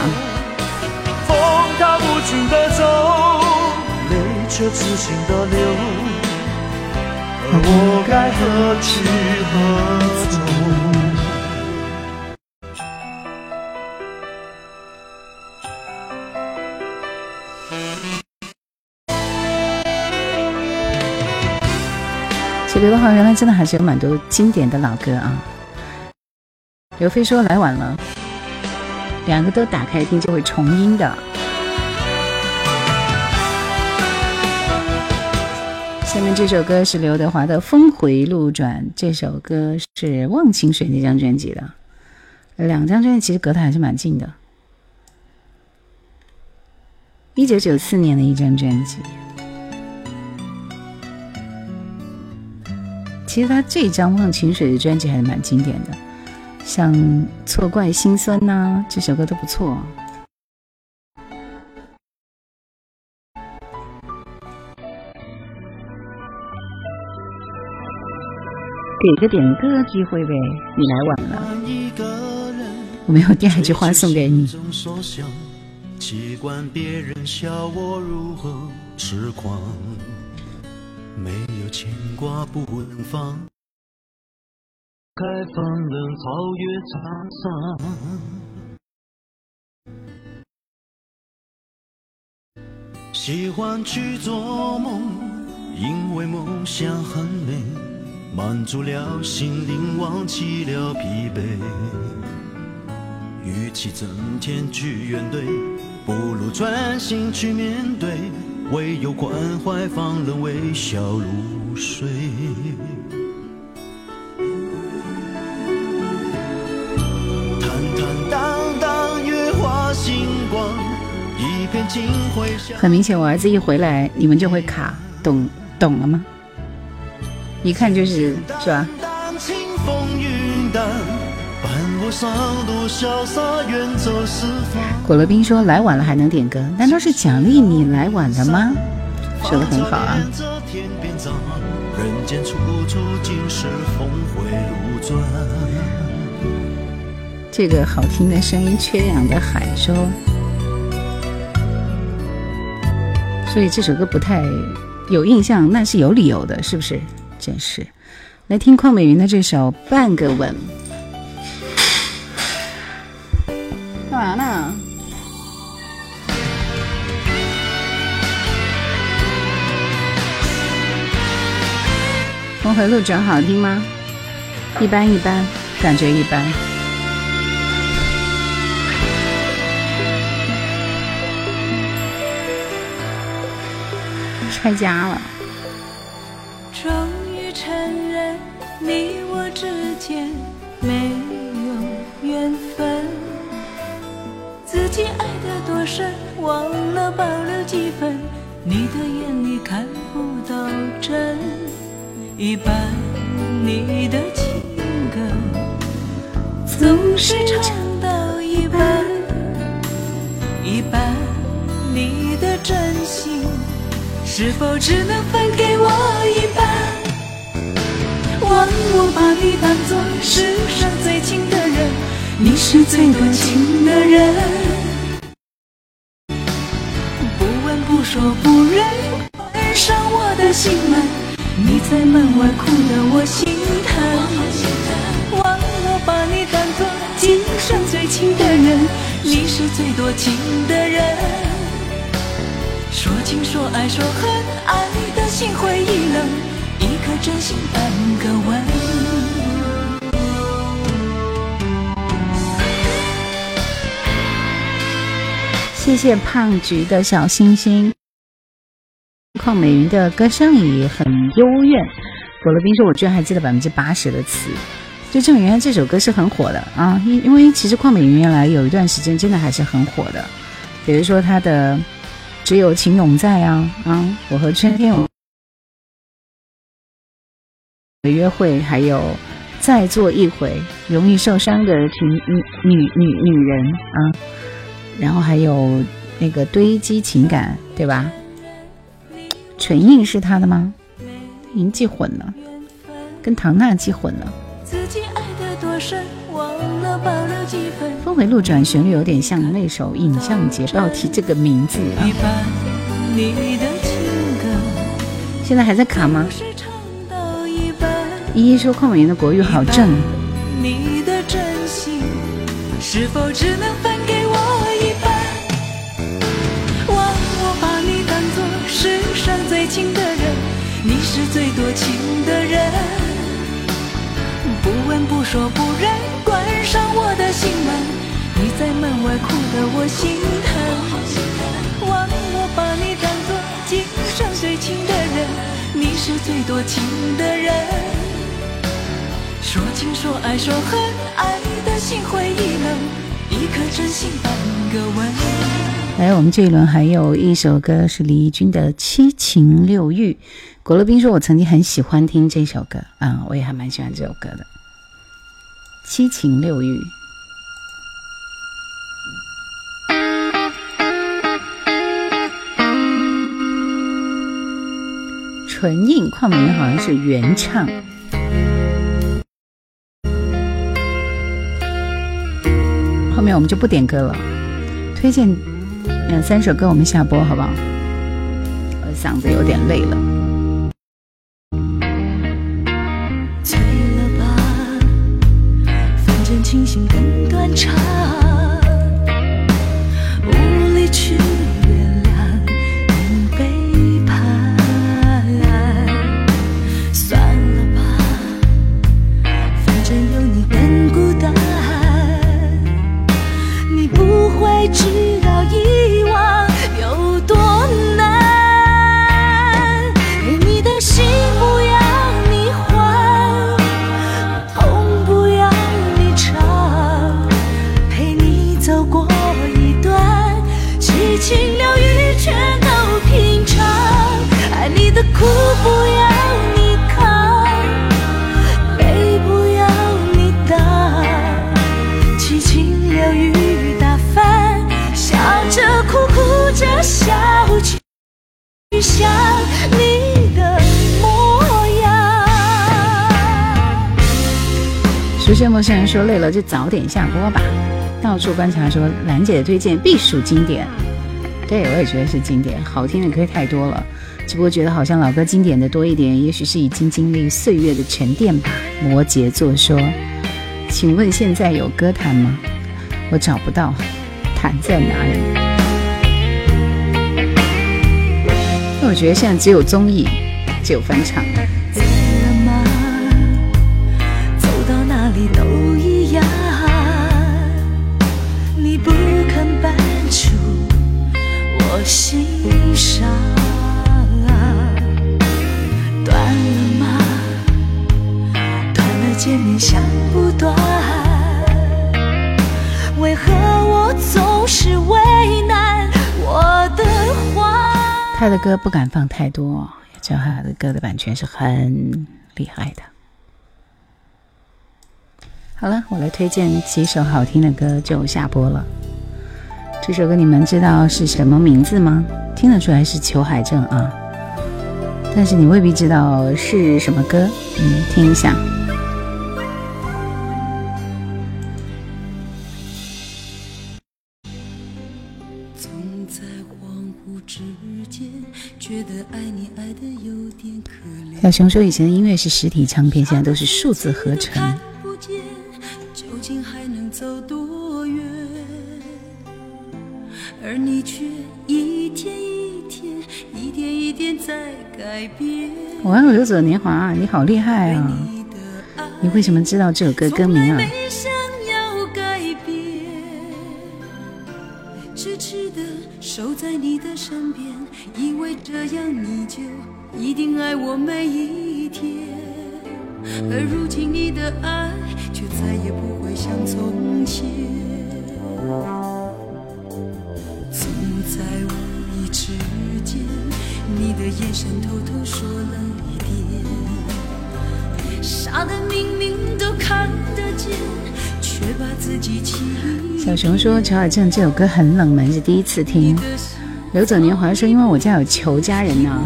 我该何去何从？原来真的还是有蛮多经典的老歌啊。刘飞说来晚了，两个都打开听就会重音的。下面这首歌是刘德华的《峰回路转》，这首歌是《忘情水》那张专辑的。两张专辑其实隔得还是蛮近的，一九九四年的一张专辑。其实他这张《忘情水》的专辑还是蛮经典的，像《错怪心酸》呐，这首歌都不错。给个点歌机会呗，你来晚了，我没有第二句话送给你。没有牵挂不能放，开放的草越沧桑。喜欢去做梦，因为梦想很美，满足了心灵，忘记了疲惫。与其整天去怨怼，不如专心去面对。唯有关怀，方能微笑入睡。坦坦荡荡，月华星光，一片金辉。很明显，我儿子一回来，你们就会卡，懂懂了吗？一看就是是吧？果乐冰说：“来晚了还能点歌，难道是奖励你来晚了吗？”说的很好啊。人间处处尽是峰回路转。这个好听的声音，缺氧的海说，所以这首歌不太有印象，那是有理由的，是不是？真是，来听邝美云的这首《半个吻》。峰回路转好听吗？一般一般，感觉一般。拆家了。终于承认你我之间没有缘分，自己爱得多深，忘了保留几分。你的眼里看不到真，一半你的情歌总是唱到一半，一半你的真心。是否只能分给我一半？忘我把你当作世上最亲的人，你是最多情的人。在门外哭得我心疼。忘了把你当作今生最亲的人，你是最多情的人。说情说爱说恨，爱的心灰意冷，一颗真心半个吻。谢谢胖橘的小星星。邝美云的歌声也很幽怨。果乐冰说：“我居然还记得百分之八十的词，就证明原来这首歌是很火的啊！因因为其实邝美云原来有一段时间真的还是很火的，比如说她的。”只有情永在啊啊！我和春天有约会，还有再做一回，容易受伤的女女女女女人啊，然后还有那个堆积情感，对吧？唇印是他的吗？已经记混了，跟唐娜记混了。峰回路转，旋律有点像那首《影像节》，不要提这个名字啊。现在还在卡吗？依依说邝美云的国语好正。你的真心是否只能最亲的人，你是最多情的人。不问不说不认，关上我的心门。你在门外哭得我心疼。忘我把你当作今生最亲的人，你是最多情的人。说情说爱说恨，爱的心灰意冷，一颗真心半个吻。来，我们这一轮还有一首歌是李翊君的《七情六欲》。果乐冰说：“我曾经很喜欢听这首歌啊，我也还蛮喜欢这首歌的。”七情六欲，唇印邝美云好像是原唱。面我们就不点歌了，推荐两三首歌，我们下播好不好？我嗓子有点累了。清醒更断肠，想你的模样。熟悉陌生人说累了，就早点下播吧。到处观察说兰姐的推荐必属经典，对我也觉得是经典。好听的歌太多了，只不过觉得好像老歌经典的多一点，也许是已经经历岁月的沉淀吧。摩羯座说，请问现在有歌坛吗？我找不到，坛在哪里？我觉得现在只有综艺，只有翻唱。走了吗？走到哪里都一样。你不肯搬出，我心上断了吗？断了见面想不断，为何我总是为难我的话？他的歌不敢放太多，也知道他的歌的版权是很厉害的。好了，我来推荐几首好听的歌就下播了。这首歌你们知道是什么名字吗？听得出来是裘海正啊，但是你未必知道是什么歌。嗯，听一下。小熊说以前的音乐是实体唱片，现在都是数字合成。而你却一天一天一点一点在改变我爱游走的年华你好厉害啊你为什么知道这首歌歌名啊定爱我每一天而如今你的爱却再也不会像从前总在无意之间，你的眼神偷偷说了一点，傻的明明都看得见，却把自己小熊说：“乔海正这首歌很冷门，是第一次听。”流走年华说：“因为我家有裘家人呢。”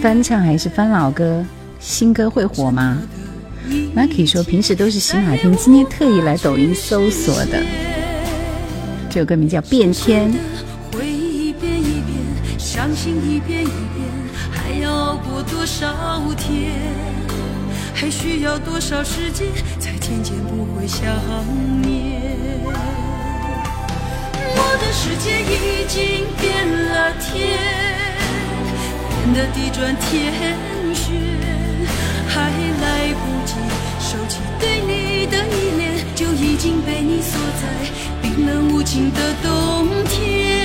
翻唱还是翻老歌？新歌会火吗？Lucky 说：“平时都是喜马听，今天特意来抖音搜索的。”这首歌名叫《变天》。伤心一遍一遍，还要过多少天？还需要多少时间，才渐渐不会想念？我的世界已经变了天，变得地转天旋，还来不及收起对你的依恋，就已经被你锁在冰冷无情的冬天。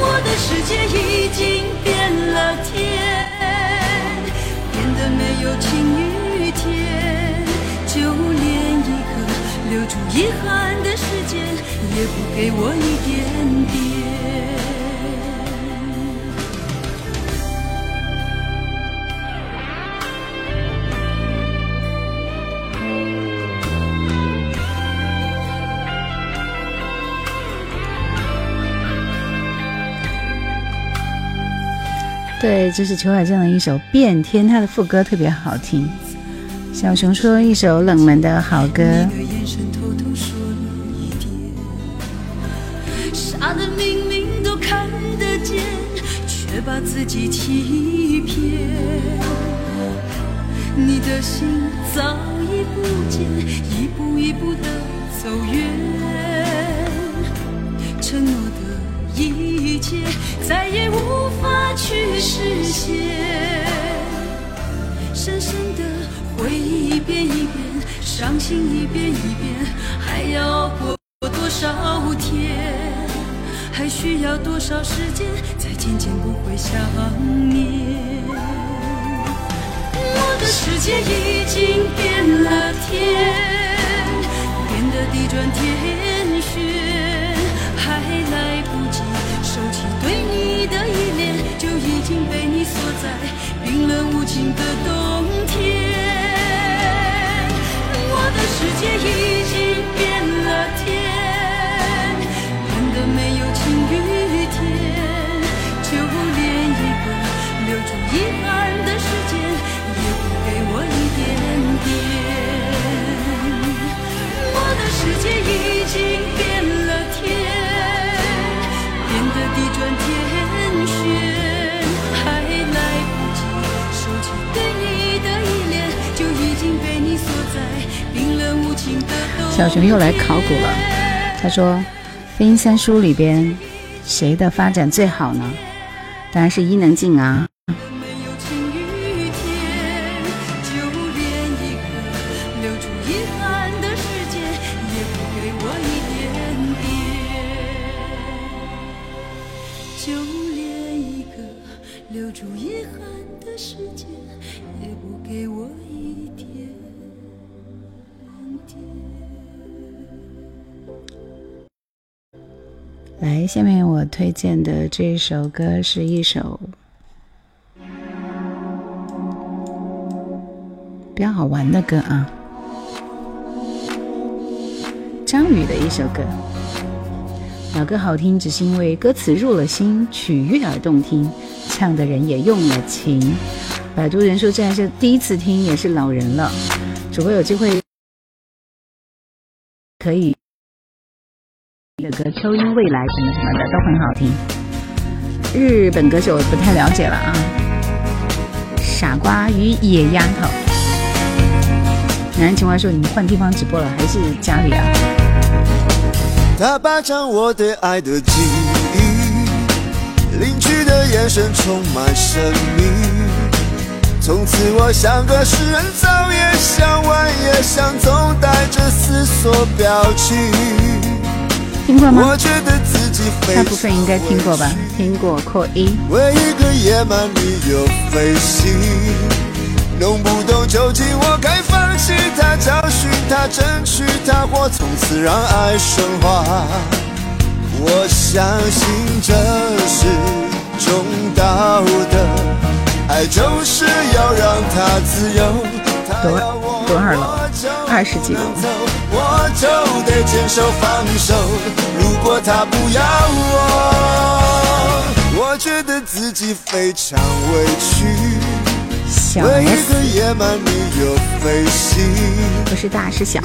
我的世界已经变了天，变得没有晴雨天，就连一个留住遗憾的时间，也不给我一点点。对，这是裘海正的一首《变天》，他的副歌特别好听。小熊说一首冷门的好歌。傻的明明都看得见，却把自己欺骗。你的心早已不见，一步一步的走远，切再也无法。去实现，深深的回忆一遍一遍，伤心一遍一遍，还要过多少天？还需要多少时间，才渐渐不会想念？我的世界已经变了天，变得地转天旋，对你的依恋。就已经被你锁在冰冷无情的冬天。我的世界已经变了天，变得没有晴雨天，就连一个留住遗憾小熊又来考古了。他说：“飞鹰三书里边，谁的发展最好呢？当然是伊能静啊。”下面我推荐的这首歌是一首比较好玩的歌啊，张宇的一首歌。老歌好听，只是因为歌词入了心，曲悦而动听，唱的人也用了情。百度人说这还是第一次听，也是老人了。主播有机会可以。的歌《秋音未来》什么什么的都很好听。日本歌手我不太了解了啊。傻瓜与野丫头。男人情话说你换地方直播了，还是家里啊？他霸占我对爱的记忆，邻居的眼神充满神秘。从此我像个诗人，早也想，晚也想，总带着思索表情。听过吗？大部分应该听过吧。听过扩音。为一个野蛮女友飞行，弄不懂究竟我该放弃她，教训她，争取她，或从此让爱升华。我相信这是种道德，爱就是要让她自由。多多少楼？二十几楼。我就得放手。如果他不要我，我觉得自己非常委屈。小 S 不是大是小。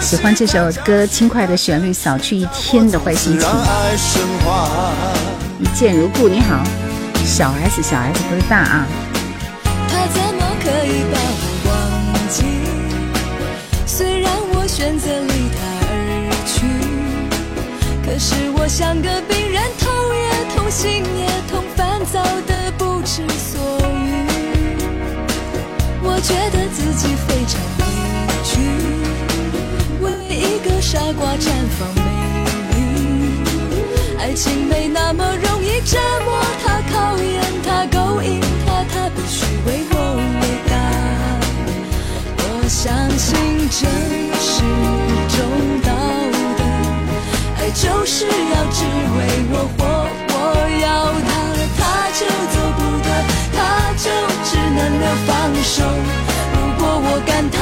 喜欢这首歌轻快的旋律，扫去一天的坏心情。一见如故，你好，小 S，小 S 不是大啊。他怎么可以可是我像个病人，痛也痛，心也痛，烦躁的不知所云。我觉得自己非常委屈，为一个傻瓜绽放美丽。爱情没那么容易折磨他，考验他，勾引他，他必须为我伟大。我相信。这是种道德，爱就是要只为我活。我要他，他就走不得，他就只能留放手。如果我赶他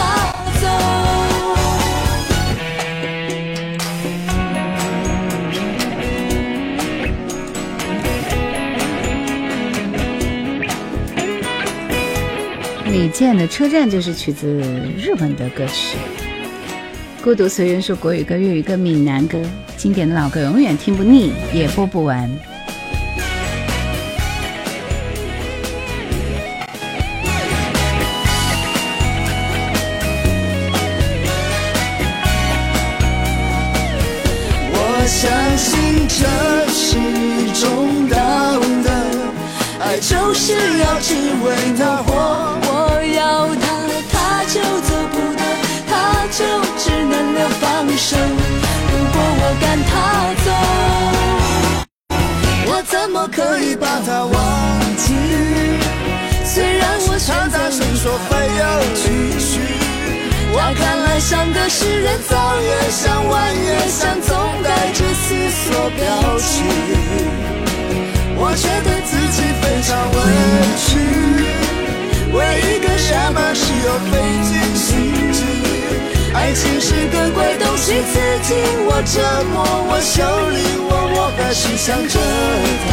走。李健的《车站》就是取自日文的歌曲。孤独随缘说国语歌、粤语歌、闽南歌，经典的老歌永远听不腻，也播不完。我相信这是一种道德，爱就是要只为他活。手，如果我赶他走，我怎么可以把他忘记？虽然我选择说非要继续，他看来像个诗人，早也想，晚也想，总带着思索表情。我觉得自己非常委屈，为一个什么事又费尽心。爱情是个怪东西，刺激我、折磨我、修理我，我还是想着他，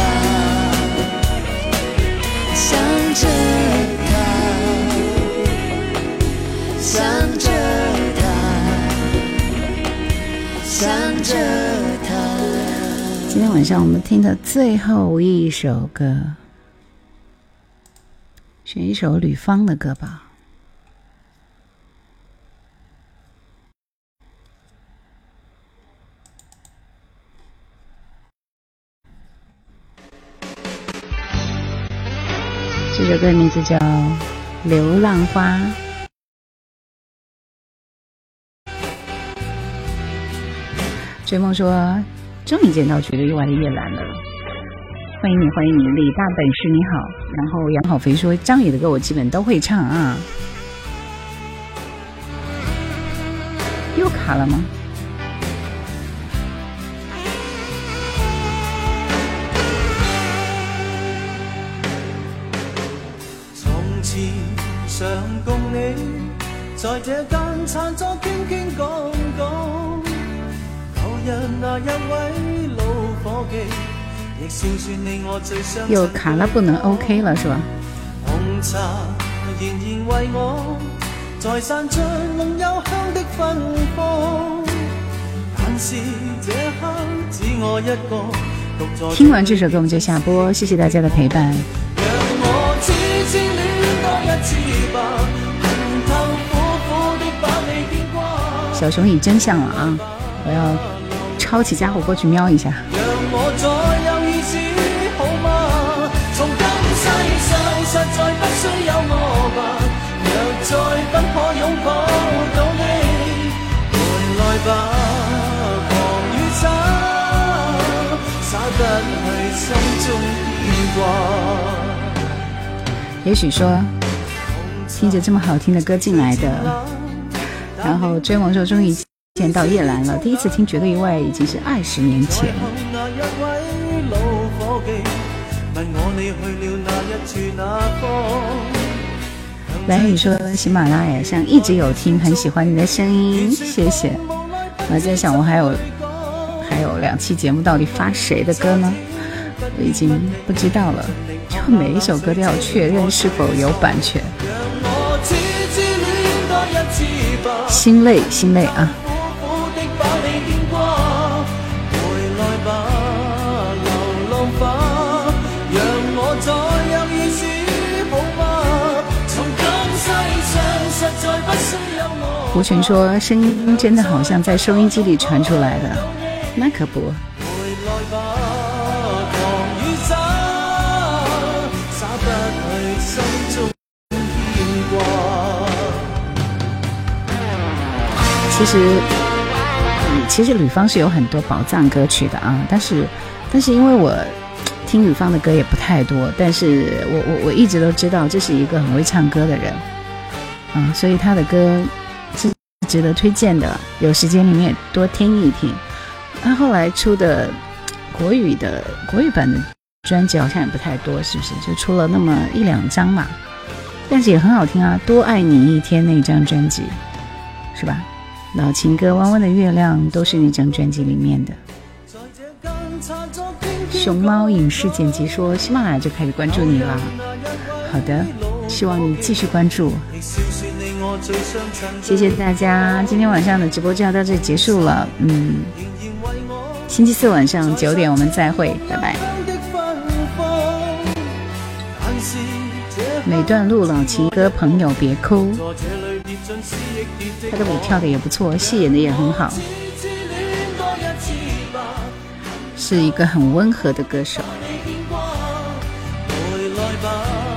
想着他，想着他，想着他。今天晚上我们听的最后一首歌，选一首吕方的歌吧。歌的名字叫《流浪花》。追梦说：“终于见到绝对意外的叶兰了，欢迎你，欢迎你，李大本事你好。”然后杨好肥说：“张宇的歌我基本都会唱啊。”又卡了吗？在这间餐桌倾倾讲讲，旧日那一位老伙计，亦算算你我最相又卡了，不能 OK 了是吧？红茶仍然为我在散出浓幽香的芬芳，但是这刻只我一个。听完这首歌我们就下播，谢谢大家的陪伴。让我痴痴恋多一次吧，小熊已真相了啊！我要抄起家伙过去瞄一下。让我再有意思好吗？從今世上實在不需有我吧。若再不可擁抱到你，回來吧，狂與渣，灑不去心中牽掛。也許說，聽着這麼好聽的歌進來的，然後追夢說終於見到葉蘭了。第一次聽《絕對意外》已經是二十年前。那一位老伙計問我你去了哪一處哪方？藍宇說喜馬拉雅上一直有聽，很喜歡你的聲音，謝謝。我在想，我還有還有兩期節目，到底發誰的歌呢？我已經不知道了。就每一首歌都要確認是否有版權。心累，心累啊！胡群说，声音真的好像在收音机里传出来的，那可不。”其实，嗯，其实吕方是有很多宝藏歌曲的啊，但是，但是因为我听吕方的歌也不太多，但是我我我一直都知道这是一个很会唱歌的人，嗯，所以他的歌是值得推荐的，有时间你们也多听一听。他后来出的国语的国语版的专辑好像也不太多，是不是？就出了那么一两张嘛，但是也很好听啊，《多爱你一天》那张专辑，是吧？老情歌《弯弯的月亮》都是那张专辑里面的。熊猫影视剪辑说，喜马拉雅就开始关注你了。好的，希望你继续关注。谢谢大家，今天晚上的直播就要到这里结束了。嗯，星期四晚上九点我们再会，拜拜。每段路老情歌，朋友别哭。他的舞跳的也不错，戏演的也很好，是一个很温和的歌手。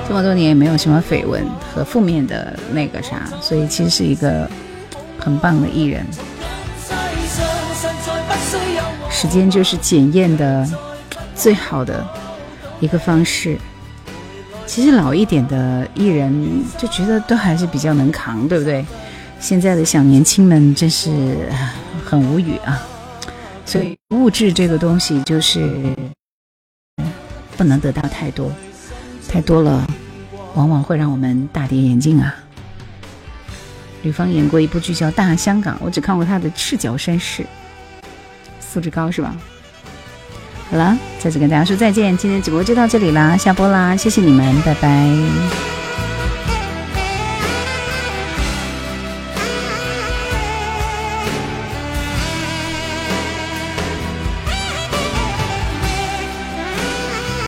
这么多年也没有什么绯闻和负面的那个啥，所以其实是一个很棒的艺人。时间就是检验的最好的一个方式。其实老一点的艺人就觉得都还是比较能扛，对不对？现在的小年轻们真是很无语啊！所以物质这个东西就是不能得到太多，太多了往往会让我们大跌眼镜啊。吕方演过一部剧叫《大香港》，我只看过他的《赤脚绅士》，素质高是吧？好了，再次跟大家说再见，今天直播就到这里啦，下播啦，谢谢你们，拜拜。